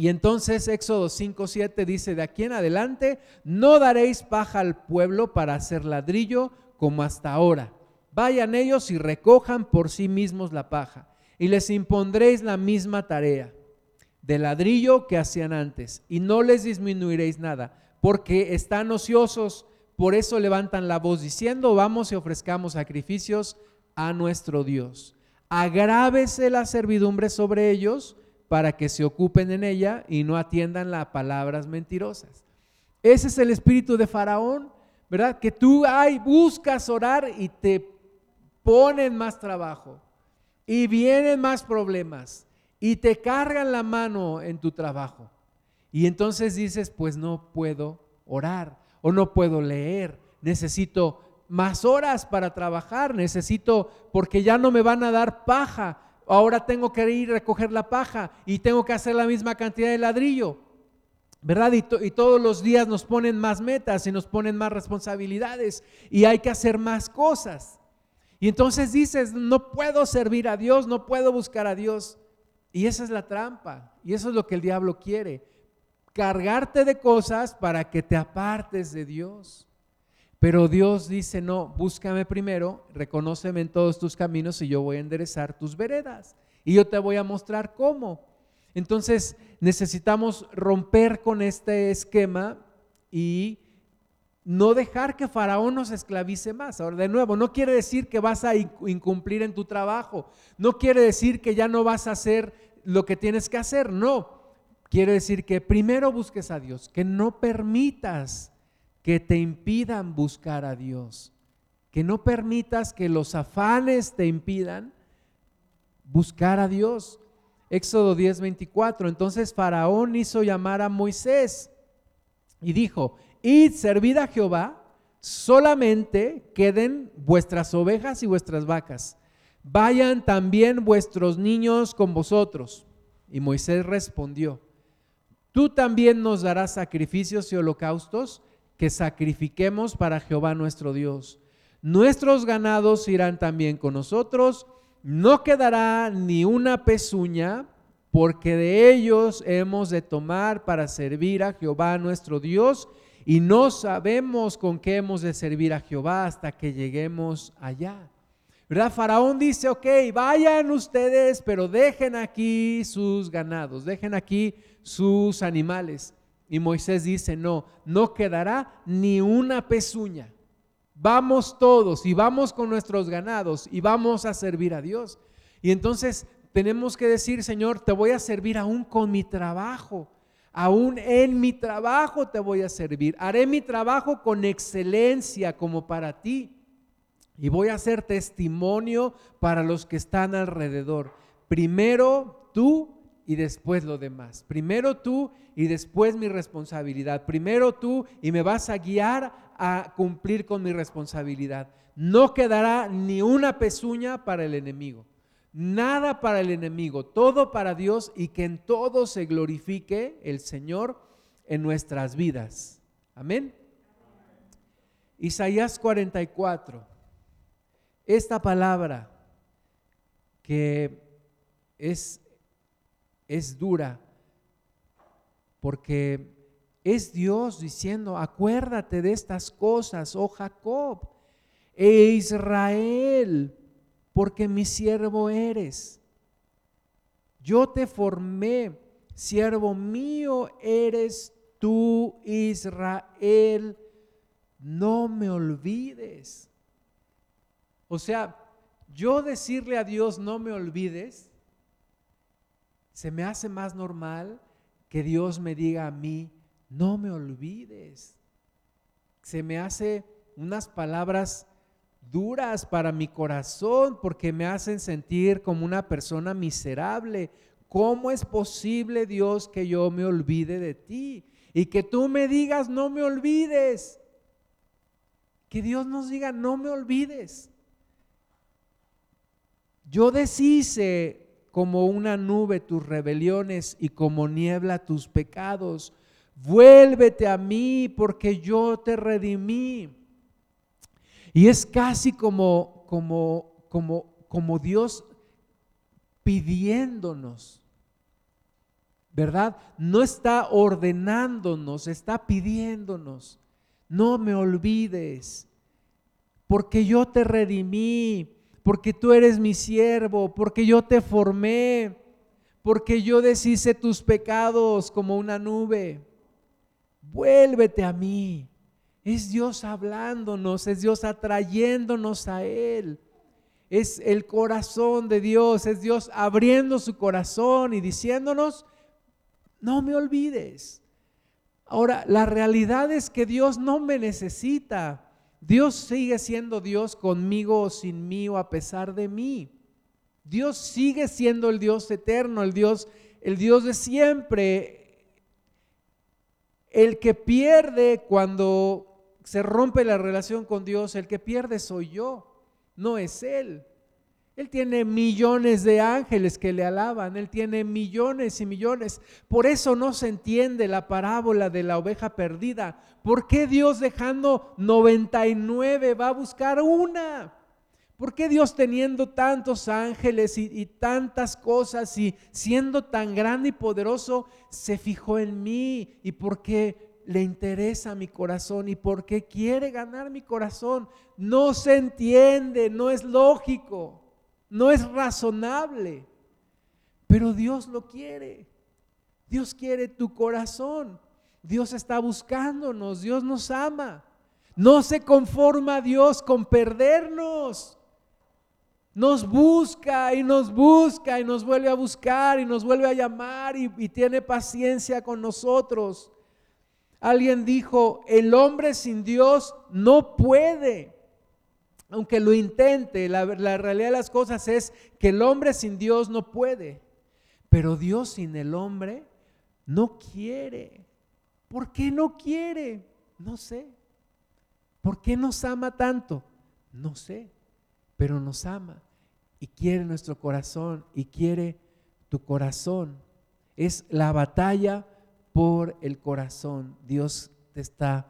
Y entonces Éxodo 5, 7 dice, de aquí en adelante no daréis paja al pueblo para hacer ladrillo como hasta ahora Vayan ellos y recojan por sí mismos la paja, y les impondréis la misma tarea de ladrillo que hacían antes, y no les disminuiréis nada, porque están ociosos, por eso levantan la voz diciendo, vamos y ofrezcamos sacrificios a nuestro Dios. Agrávese la servidumbre sobre ellos para que se ocupen en ella y no atiendan las palabras mentirosas. Ese es el espíritu de Faraón, ¿verdad? Que tú ay, buscas orar y te ponen más trabajo y vienen más problemas y te cargan la mano en tu trabajo. Y entonces dices, pues no puedo orar o no puedo leer, necesito más horas para trabajar, necesito, porque ya no me van a dar paja, ahora tengo que ir a recoger la paja y tengo que hacer la misma cantidad de ladrillo, ¿verdad? Y, todos los días nos ponen más metas y nos ponen más responsabilidades y hay que hacer más cosas. Y entonces dices, no puedo servir a Dios, no puedo buscar a Dios. Y esa es la trampa. Y eso es lo que el diablo quiere. Cargarte de cosas para que te apartes de Dios. Pero Dios dice, no, búscame primero, reconóceme en todos tus caminos y yo voy a enderezar tus veredas. Y yo te voy a mostrar cómo. Entonces necesitamos romper con este esquema y no dejar que Faraón nos esclavice más. Ahora, de nuevo, no quiere decir que vas a incumplir en tu trabajo, no quiere decir que ya no vas a hacer lo que tienes que hacer, no. Quiere decir que primero busques a Dios, que no permitas que te impidan buscar a Dios, que no permitas que los afanes te impidan buscar a Dios. Éxodo 10, 24. Entonces Faraón hizo llamar a Moisés y dijo, y servid a Jehová, solamente queden vuestras ovejas y vuestras vacas. Vayan también vuestros niños con vosotros. Y Moisés respondió, tú también nos darás sacrificios y holocaustos que sacrifiquemos para Jehová nuestro Dios. Nuestros ganados irán también con nosotros, no quedará ni una pezuña, porque de ellos hemos de tomar para servir a Jehová nuestro Dios, y no sabemos con qué hemos de servir a Jehová hasta que lleguemos allá. ¿Verdad? Faraón dice, ok, vayan ustedes, pero dejen aquí sus ganados, dejen aquí sus animales. Y Moisés dice, no, no quedará ni una pezuña. Vamos todos y vamos con nuestros ganados y vamos a servir a Dios. Y entonces tenemos que decir, Señor, te voy a servir aún con mi trabajo. Aún en mi trabajo te voy a servir. Haré mi trabajo con excelencia como para ti. Y voy a ser testimonio para los que están alrededor. Primero tú y después lo demás. Primero tú y después mi responsabilidad. Primero tú y me vas a guiar a cumplir con mi responsabilidad. No quedará ni una pezuña para el enemigo. Nada para el enemigo, todo para Dios y que en todo se glorifique el Señor en nuestras vidas. Amén. Isaías 44. Esta palabra que es es dura, porque es Dios diciendo, acuérdate de estas cosas, oh Jacob, e Israel, porque mi siervo eres. Yo te formé, siervo mío eres tú, Israel, no me olvides. O sea, yo decirle a Dios, no me olvides, se me hace más normal que Dios me diga a mí, no me olvides. Se me hace unas palabras duras para mi corazón porque me hacen sentir como una persona miserable. ¿Cómo es posible, Dios, que yo me olvide de ti? Y que tú me digas, no me olvides. Que Dios nos diga, no me olvides. Yo deshice como una nube tus rebeliones y como niebla tus pecados. Vuélvete a mí porque yo te redimí. Y es casi como, como, como, como Dios pidiéndonos, ¿verdad? No está ordenándonos, está pidiéndonos. No me olvides, porque yo te redimí porque tú eres mi siervo, porque yo te formé, porque yo deshice tus pecados como una nube. Vuélvete a mí. Es Dios hablándonos, es Dios atrayéndonos a Él. Es el corazón de Dios, es Dios abriendo su corazón y diciéndonos, no me olvides. Ahora, la realidad es que Dios no me necesita. Dios sigue siendo Dios conmigo o sin mí o a pesar de mí. Dios sigue siendo el Dios eterno, el Dios, el Dios de siempre. El que pierde cuando se rompe la relación con Dios, el que pierde soy yo, no es Él. Él tiene millones de ángeles que le alaban, Él tiene millones y millones. Por eso no se entiende la parábola de la oveja perdida. ¿Por qué Dios dejando 99 va a buscar una? ¿Por qué Dios teniendo tantos ángeles y, tantas cosas y siendo tan grande y poderoso se fijó en mí? ¿Y por qué le interesa mi corazón? ¿Y por qué quiere ganar mi corazón? No se entiende, no es lógico no es razonable, pero Dios lo quiere. Dios quiere tu corazón. Dios está buscándonos, Dios nos ama. No se conforma Dios con perdernos. Nos busca y nos busca y nos vuelve a buscar y nos vuelve a llamar y, y tiene paciencia con nosotros. Alguien dijo, el hombre sin Dios no puede aunque lo intente, la, realidad de las cosas es que el hombre sin Dios no puede, pero Dios sin el hombre no quiere. ¿Por qué no quiere? No sé. ¿Por qué nos ama tanto? No sé, pero nos ama y quiere nuestro corazón y quiere tu corazón. Es la batalla por el corazón. Dios te está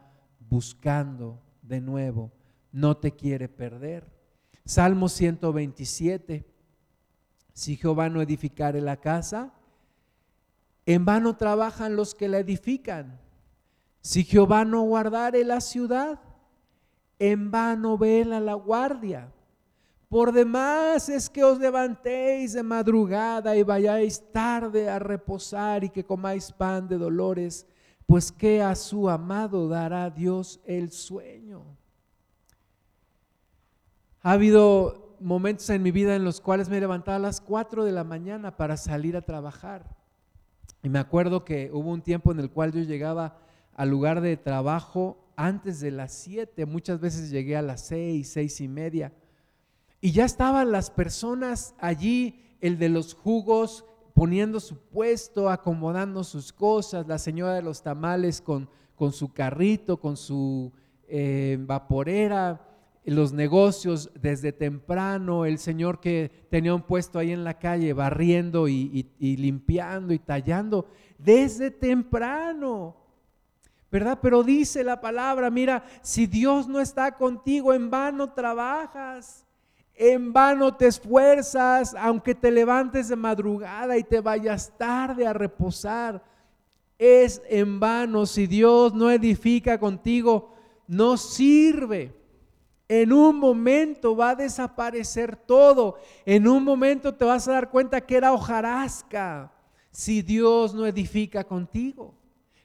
buscando de nuevo, no te quiere perder. Salmo 127, si Jehová no edificare la casa, en vano trabajan los que la edifican. Si Jehová no guardare la ciudad, en vano vela la guardia. Por demás es que os levantéis de madrugada y vayáis tarde a reposar y que comáis pan de dolores, pues que a su amado dará Dios el sueño. Ha habido momentos en mi vida en los cuales me he levantado a las 4 de la mañana para salir a trabajar. Y me acuerdo que hubo un tiempo en el cual yo llegaba al lugar de trabajo antes de las 7, muchas veces llegué a las 6, seis y media. Y ya estaban las personas allí, el de los jugos, poniendo su puesto, acomodando sus cosas, la señora de los tamales con, con su carrito, con su eh, vaporera, los negocios desde temprano, el señor que tenía un puesto ahí en la calle barriendo y, limpiando y tallando, desde temprano. ¿Verdad? Pero dice la palabra, mira, si Dios no está contigo, en vano trabajas. En vano te esfuerzas, aunque te levantes de madrugada y te vayas tarde a reposar. Es en vano si Dios no edifica contigo, no sirve. En un momento va a desaparecer todo. En un momento te vas a dar cuenta que era hojarasca si Dios no edifica contigo.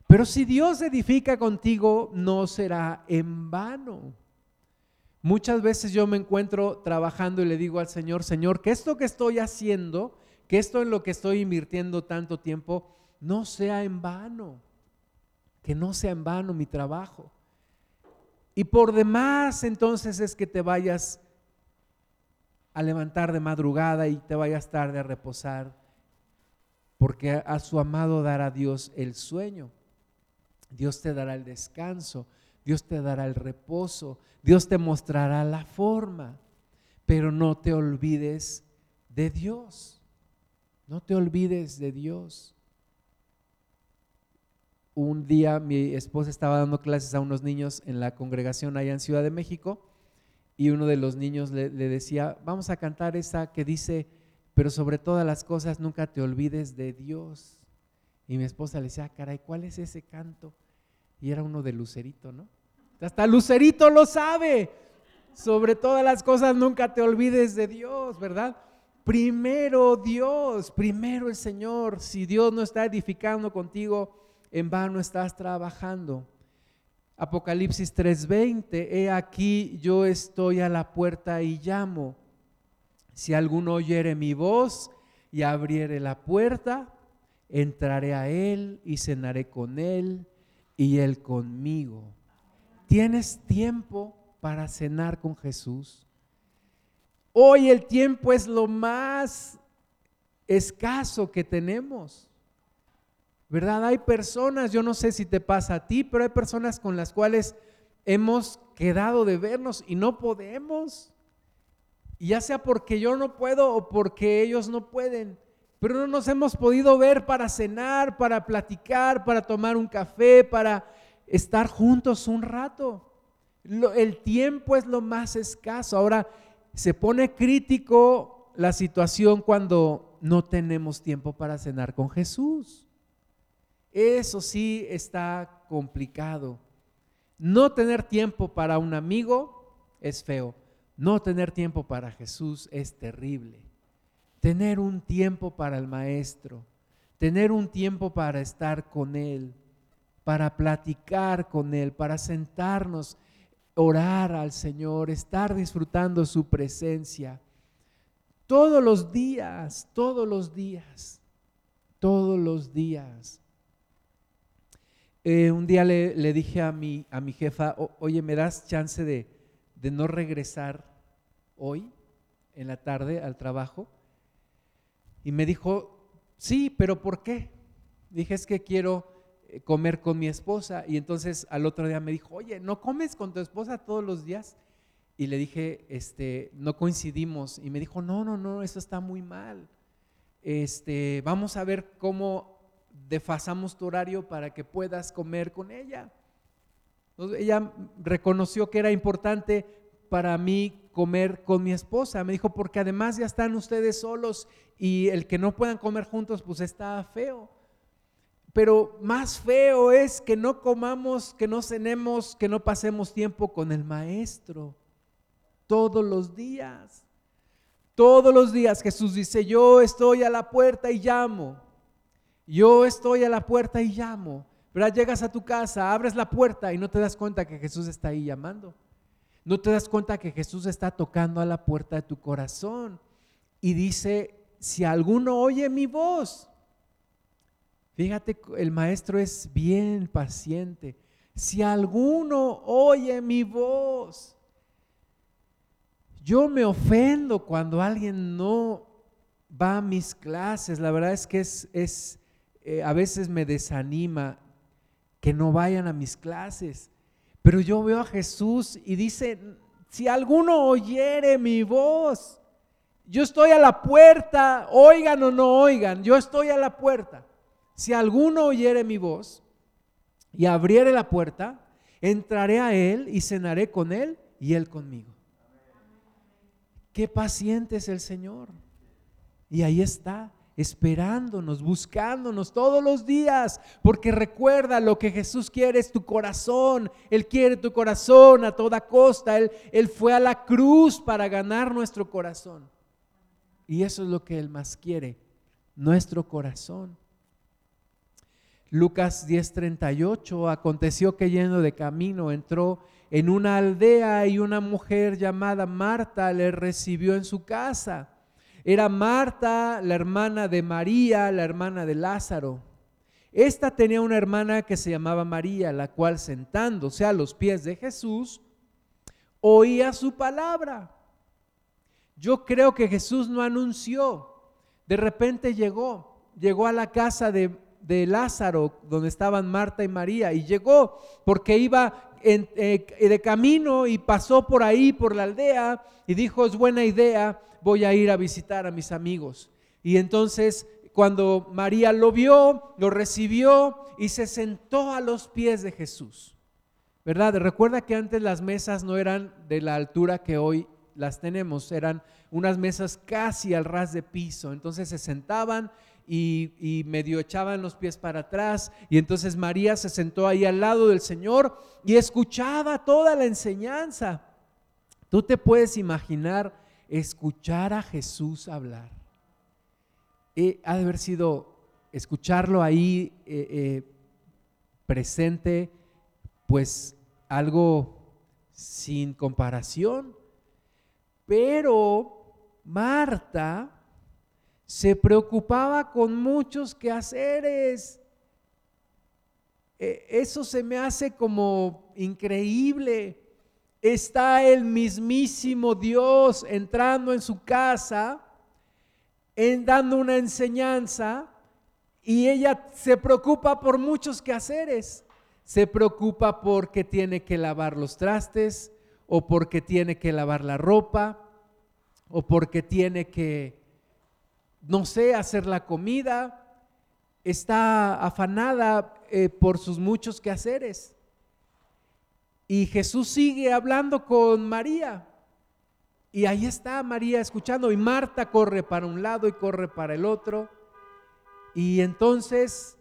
Pero si Dios edifica contigo, no será en vano. Muchas veces yo me encuentro trabajando y le digo al Señor, Señor, que esto que estoy haciendo, que esto en lo que estoy invirtiendo tanto tiempo, no sea en vano, que no sea en vano mi trabajo. Y por demás entonces es que te vayas a levantar de madrugada y te vayas tarde a reposar, porque a su amado dará Dios el sueño, Dios te dará el descanso, Dios te dará el reposo, Dios te mostrará la forma, pero no te olvides de Dios. No te olvides de Dios. Un día mi esposa estaba dando clases a unos niños en la congregación allá en Ciudad de México y uno de los niños le, decía, vamos a cantar esa que dice, pero sobre todas las cosas nunca te olvides de Dios. Y mi esposa le decía, ah, caray, ¿cuál es ese canto? Y era uno de Lucerito, ¿no? Hasta Lucerito lo sabe. Sobre todas las cosas nunca te olvides de Dios, ¿verdad? Primero Dios, primero el Señor. Si Dios no está edificando contigo, en vano estás trabajando. Apocalipsis 3:20, he aquí yo estoy a la puerta y llamo. Si alguno oyere mi voz y abriere la puerta, entraré a él y cenaré con él y él conmigo. ¿Tienes tiempo para cenar con Jesús? Hoy el tiempo es lo más escaso que tenemos. ¿Verdad? Hay personas, yo no sé si te pasa a ti, pero hay personas con las cuales hemos quedado de vernos y no podemos. ya sea porque yo no puedo o porque ellos no pueden. Pero no nos hemos podido ver para cenar, para platicar, para tomar un café, para estar juntos un rato. el tiempo es lo más escaso. Ahora, se pone crítico la situación cuando no tenemos tiempo para cenar con Jesús. Eso sí está complicado. No tener tiempo para un amigo es feo. No tener tiempo para Jesús es terrible. Tener un tiempo para el Maestro. Tener un tiempo para estar con Él para platicar con Él, para sentarnos, orar al Señor, estar disfrutando su presencia. Todos los días, todos los días, todos los días. Eh, un día le, dije a mi, a mi jefa, oye, ¿me das chance de, de no regresar hoy en la tarde al trabajo? Y me dijo, sí, pero ¿por qué? Dije, es que quiero eh, comer con mi esposa. Y entonces al otro día me dijo, oye, ¿no comes con tu esposa todos los días? Y le dije, este, no coincidimos. Y me dijo, no, no, no, eso está muy mal. Este, vamos a ver cómo desfasamos tu horario para que puedas comer con ella. ella reconoció que era importante para mí comer con mi esposa. Me dijo, porque además ya están ustedes solos y el que no puedan comer juntos, pues está feo. Pero más feo es que no comamos, que no cenemos, que no pasemos tiempo con el maestro todos los días. Todos los días Jesús dice, yo estoy a la puerta y llamo. Yo estoy a la puerta y llamo. Pero Llegas a tu casa, abres la puerta y no te das cuenta que Jesús está ahí llamando. No te das cuenta que Jesús está tocando a la puerta de tu corazón. Y dice, si alguno oye mi voz, fíjate, el maestro es bien paciente. Si alguno oye mi voz, yo me ofendo cuando alguien no va a mis clases. La verdad es que es eh, a veces me desanima que no vayan a mis clases. Pero yo veo a Jesús y dice, si alguno oyere mi voz, yo estoy a la puerta, oigan o no oigan, yo estoy a la puerta. Si alguno oyere mi voz y abriere la puerta, entraré a él y cenaré con él y él conmigo. Qué paciente es el Señor. Y ahí está, esperándonos, buscándonos todos los días, porque recuerda lo que Jesús quiere es tu corazón. Él quiere tu corazón a toda costa. Él, él fue a la cruz para ganar nuestro corazón. Y eso es lo que Él más quiere, nuestro corazón. Lucas 10:38, aconteció que yendo de camino entró en una aldea y una mujer llamada Marta le recibió en su casa. Era Marta, la hermana de María, la hermana de Lázaro. Esta tenía una hermana que se llamaba María, la cual sentándose a los pies de Jesús, oía su palabra. Yo creo que Jesús no anunció. De repente llegó, llegó a la casa de, de Lázaro, donde estaban Marta y María, y llegó porque iba eh, de camino y pasó por ahí, por la aldea, y dijo, es buena idea, voy a ir a visitar a mis amigos. Y entonces cuando María lo vio, lo recibió y se sentó a los pies de Jesús. ¿Verdad? Recuerda que antes las mesas no eran de la altura que hoy las tenemos, eran unas mesas casi al ras de piso. Entonces se sentaban y, medio echaban los pies para atrás. Y entonces María se sentó ahí al lado del Señor y escuchaba toda la enseñanza. Tú te puedes imaginar escuchar a Jesús hablar. Ha de haber sido escucharlo ahí eh, eh, presente, pues algo sin comparación. Pero Marta se preocupaba con muchos quehaceres. E, eso se me hace como increíble. Está el mismísimo Dios entrando en su casa, en dando una enseñanza, y ella se preocupa por muchos quehaceres. Se preocupa porque tiene que lavar los trastes, o porque tiene que lavar la ropa, o porque tiene que no sé, hacer la comida, está afanada eh, por sus muchos quehaceres. Y Jesús sigue hablando con María. Y ahí está María escuchando y Marta corre para un lado y corre para el otro. Y entonces,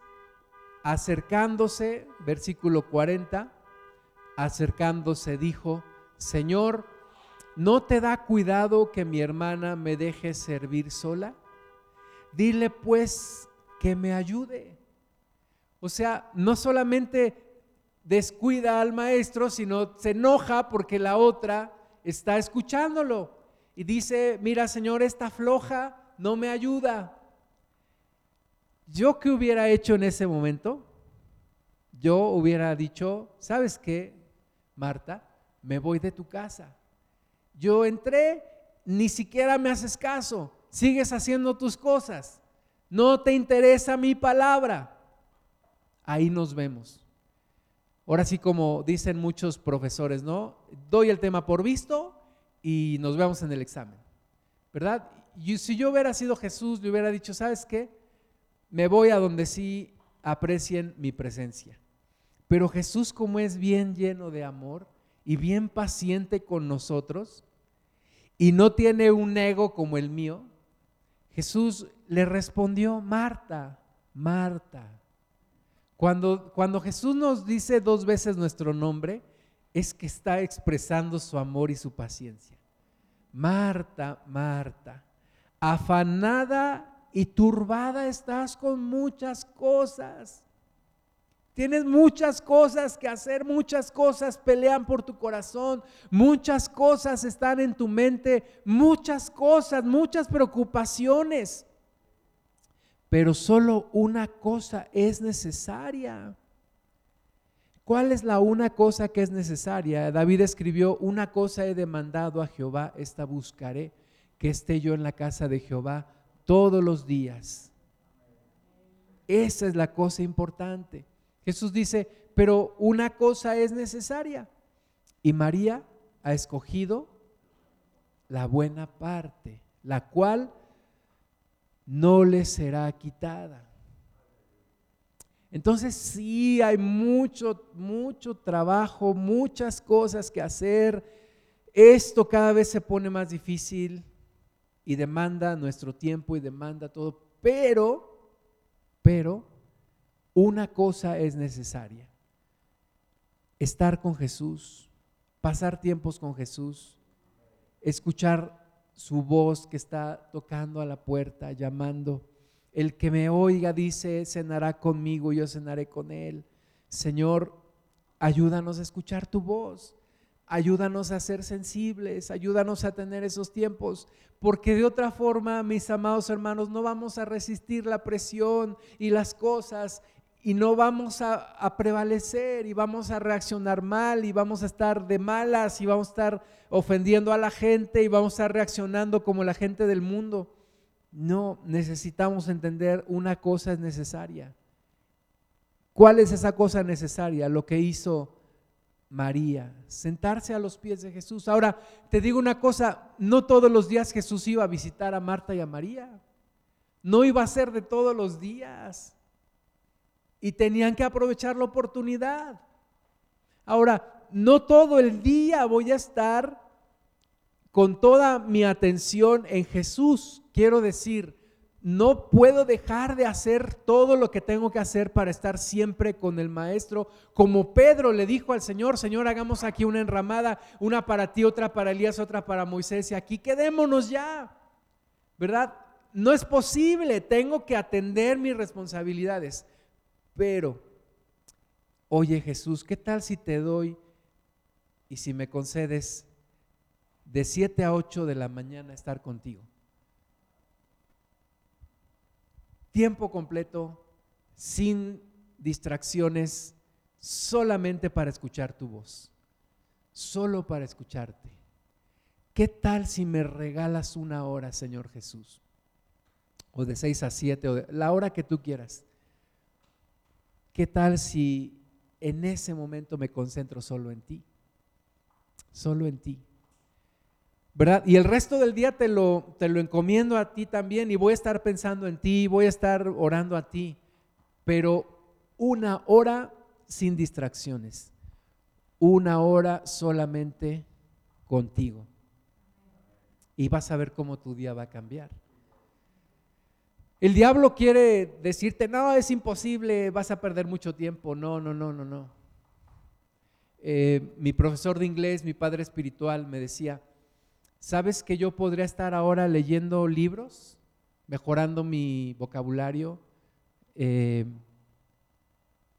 acercándose, versículo 40, acercándose dijo, Señor, ¿no te da cuidado que mi hermana me deje servir sola? dile pues que me ayude. O sea, no solamente descuida al maestro, sino se enoja porque la otra está escuchándolo. Y dice, mira Señor, esta floja no me ayuda. ¿Yo qué hubiera hecho en ese momento? Yo hubiera dicho, ¿sabes qué, Marta? Me voy de tu casa. Yo entré, ni siquiera me haces caso sigues haciendo tus cosas, no te interesa mi palabra, ahí nos vemos. Ahora sí, como dicen muchos profesores, ¿no? Doy el tema por visto y nos vemos en el examen, ¿verdad? Y si yo hubiera sido Jesús, le hubiera dicho, ¿sabes qué? Me voy a donde sí aprecien mi presencia. Pero Jesús como es bien lleno de amor y bien paciente con nosotros y no tiene un ego como el mío, Jesús le respondió, Marta, Marta. Cuando, Jesús nos dice dos veces nuestro nombre, es que está expresando su amor y su paciencia. Marta, Marta, afanada y turbada estás con muchas cosas. Tienes muchas cosas que hacer, muchas cosas pelean por tu corazón, muchas cosas están en tu mente, muchas cosas, muchas preocupaciones. Pero solo una cosa es necesaria. ¿Cuál es la una cosa que es necesaria? David escribió, una cosa he demandado a Jehová, esta buscaré, que esté yo en la casa de Jehová todos los días. Esa es la cosa importante. Jesús dice, pero una cosa es necesaria. Y María ha escogido la buena parte, la cual no le será quitada. Entonces sí hay mucho, mucho trabajo, muchas cosas que hacer. Esto cada vez se pone más difícil y demanda nuestro tiempo y demanda todo. Pero, pero, una cosa es necesaria. Estar con Jesús, pasar tiempos con Jesús, escuchar su voz que está tocando a la puerta, llamando el que me oiga dice, cenará conmigo, yo cenaré con él. Señor, ayúdanos a escuchar tu voz, ayúdanos a ser sensibles, ayúdanos a tener esos tiempos, porque de otra forma, mis amados hermanos, no vamos a resistir la presión y las cosas y no vamos a, prevalecer y vamos a reaccionar mal y vamos a estar de malas y vamos a estar ofendiendo a la gente y vamos a estar reaccionando como la gente del mundo. No, necesitamos entender una cosa es necesaria. ¿Cuál es esa cosa necesaria? Lo que hizo María, sentarse a los pies de Jesús. Ahora, te digo una cosa, no todos los días Jesús iba a visitar a Marta y a María. No iba a ser de todos los días. Y tenían que aprovechar la oportunidad. Ahora, no todo el día voy a estar con toda mi atención en Jesús quiero decir, no puedo dejar de hacer todo lo que tengo que hacer para estar siempre con el maestro. Como Pedro le dijo al Señor, Señor, hagamos aquí una enramada, una para ti, otra para Elías, otra para Moisés, y aquí quedémonos ya. ¿Verdad? No es posible, tengo que atender mis responsabilidades. Pero, oye Jesús, ¿qué tal si te doy y si me concedes de 7 a 8 de la mañana estar contigo? tiempo completo, sin distracciones, solamente para escuchar tu voz, solo para escucharte. ¿Qué tal si me regalas una hora, Señor Jesús? O de seis a siete, o la hora que tú quieras. ¿Qué tal si en ese momento me concentro solo en ti? Solo en ti. ¿verdad? Y el resto del día te lo, te lo encomiendo a ti también y voy a estar pensando en ti, voy a estar orando a ti, pero una hora sin distracciones, una hora solamente contigo. Y vas a ver cómo tu día va a cambiar. El diablo quiere decirte, no, es imposible, vas a perder mucho tiempo. No, no, no, no, no. Eh, mi profesor de inglés, mi padre espiritual, me decía, ¿Sabes que yo podría estar ahora leyendo libros, mejorando mi vocabulario, eh,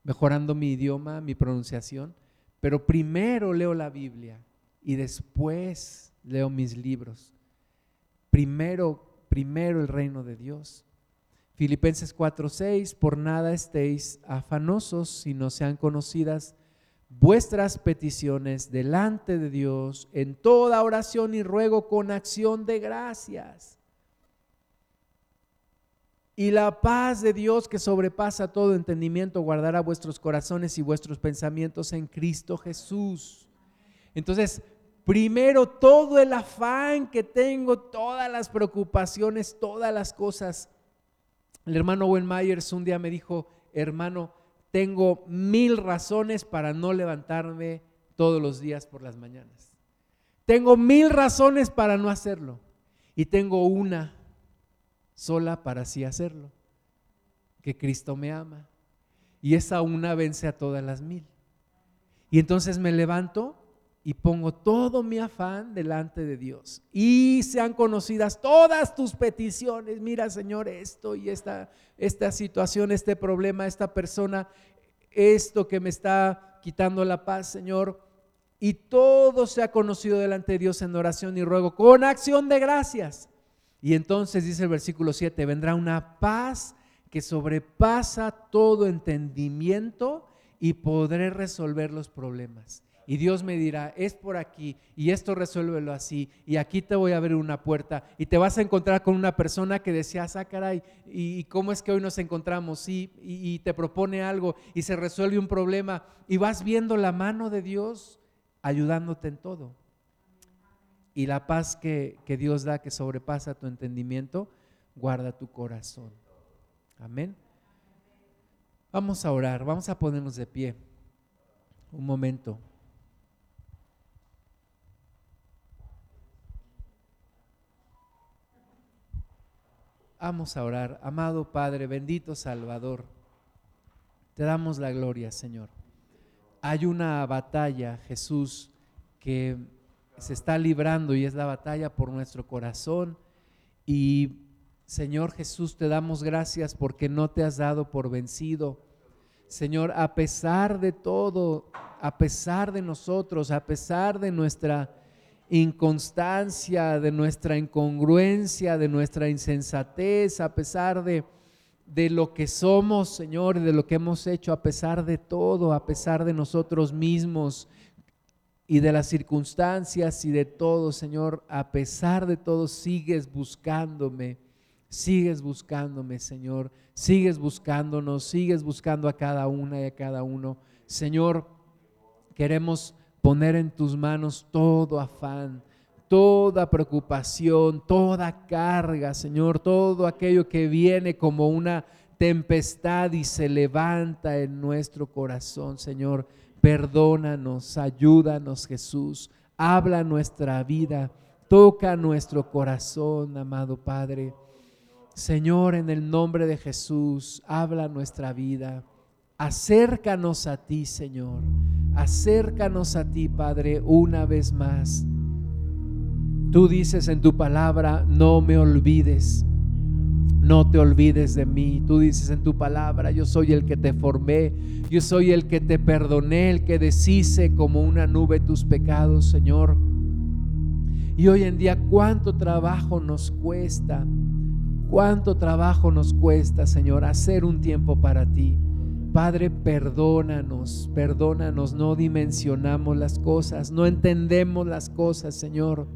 mejorando mi idioma, mi pronunciación? Pero primero leo la Biblia y después leo mis libros. Primero, primero el reino de Dios. Filipenses 4:6, por nada estéis afanosos si no sean conocidas vuestras peticiones delante de Dios en toda oración y ruego con acción de gracias. Y la paz de Dios que sobrepasa todo entendimiento guardará vuestros corazones y vuestros pensamientos en Cristo Jesús. Entonces, primero todo el afán que tengo, todas las preocupaciones, todas las cosas. El hermano Owen Myers un día me dijo, hermano, tengo mil razones para no levantarme todos los días por las mañanas. Tengo mil razones para no hacerlo. Y tengo una sola para sí hacerlo. Que Cristo me ama. Y esa una vence a todas las mil. Y entonces me levanto y pongo todo mi afán delante de Dios. Y sean conocidas todas tus peticiones. Mira, Señor, esto y esta, situación, este problema, esta persona, esto que me está quitando la paz, Señor. Y todo sea conocido delante de Dios en oración y ruego con acción de gracias. Y entonces dice el versículo 7, vendrá una paz que sobrepasa todo entendimiento y podré resolver los problemas y Dios me dirá, es por aquí y esto resuélvelo así y aquí te voy a abrir una puerta y te vas a encontrar con una persona que decía, ah, caray, ¿y cómo es que hoy nos encontramos? Sí, y, te propone algo y se resuelve un problema y vas viendo la mano de Dios ayudándote en todo. Y la paz que, que Dios da, que sobrepasa tu entendimiento, guarda tu corazón. Amén. Vamos a orar, vamos a ponernos de pie un momento. Vamos a orar. Amado Padre, bendito Salvador, te damos la gloria, Señor. Hay una batalla, Jesús, que se está librando y es la batalla por nuestro corazón. Y Señor Jesús, te damos gracias porque no te has dado por vencido. Señor, a pesar de todo, a pesar de nosotros, a pesar de nuestra inconstancia, de nuestra incongruencia, de nuestra insensatez, a pesar de, de lo que somos, Señor, y de lo que hemos hecho, a pesar de todo, a pesar de nosotros mismos y de las circunstancias y de todo, Señor, a pesar de todo, sigues buscándome, sigues buscándome, Señor, sigues buscándonos, sigues buscando a cada una y a cada uno. Señor, queremos poner en tus manos todo afán, toda preocupación, toda carga, Señor, todo aquello que viene como una tempestad y se levanta en nuestro corazón, Señor. Perdónanos, ayúdanos, Jesús. Habla nuestra vida, toca nuestro corazón, amado Padre. Señor, en el nombre de Jesús, habla nuestra vida. Acércanos a ti, Señor. Acércanos a ti, Padre, una vez más. Tú dices en tu palabra, no me olvides. No te olvides de mí. Tú dices en tu palabra, yo soy el que te formé, yo soy el que te perdoné, el que deshice como una nube tus pecados, Señor. Y hoy en día, cuánto trabajo nos cuesta, cuánto trabajo nos cuesta, Señor, hacer un tiempo para ti. Padre, perdónanos, perdónanos, no dimensionamos las cosas, no entendemos las cosas, Señor.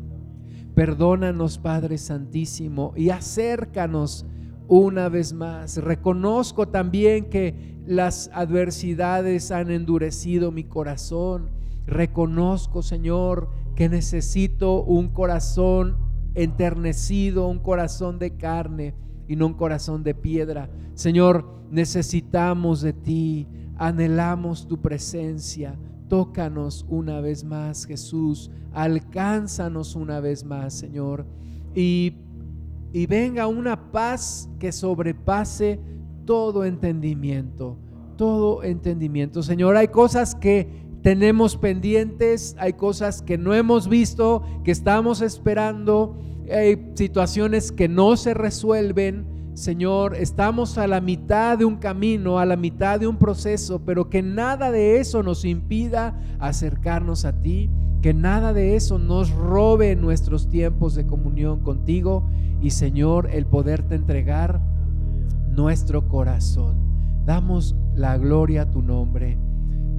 Perdónanos, Padre Santísimo, y acércanos una vez más. Reconozco también que las adversidades han endurecido mi corazón. Reconozco, Señor, que necesito un corazón enternecido, un corazón de carne y no un corazón de piedra. Señor, necesitamos de ti, anhelamos tu presencia. Tócanos una vez más, Jesús. Alcánzanos una vez más, Señor. Y, y venga una paz que sobrepase todo entendimiento, todo entendimiento. Señor, hay cosas que tenemos pendientes, hay cosas que no hemos visto, que estamos esperando hay situaciones que no se resuelven. Señor, estamos a la mitad de un camino, a la mitad de un proceso, pero que nada de eso nos impida acercarnos a ti, que nada de eso nos robe nuestros tiempos de comunión contigo y Señor, el poderte entregar nuestro corazón. Damos la gloria a tu nombre.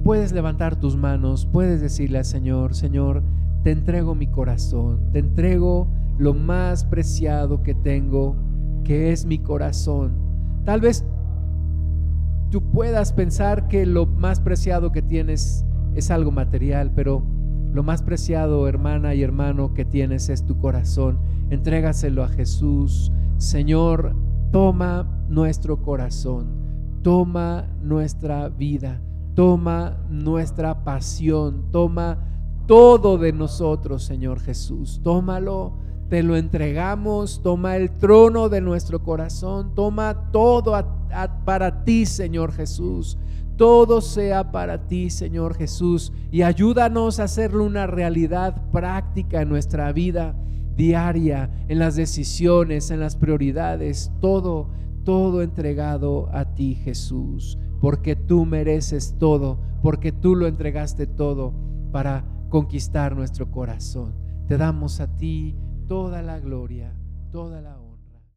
Puedes levantar tus manos, puedes decirle al Señor, Señor, te entrego mi corazón, te entrego lo más preciado que tengo, que es mi corazón. Tal vez tú puedas pensar que lo más preciado que tienes es algo material, pero lo más preciado, hermana y hermano, que tienes es tu corazón. Entrégaselo a Jesús. Señor, toma nuestro corazón. toma nuestra vida, toma nuestra pasión, toma todo de nosotros, Señor Jesús. Tómalo, te lo entregamos, toma el trono de nuestro corazón, toma todo para ti, Señor Jesús. Todo sea para ti, Señor Jesús, y ayúdanos a hacerlo una realidad práctica en nuestra vida diaria, en las decisiones, en las prioridades, todo, todo entregado a ti, Jesús, porque tú mereces todo, porque tú lo entregaste todo para conquistar nuestro corazón. Te damos a ti toda la gloria, toda la honra.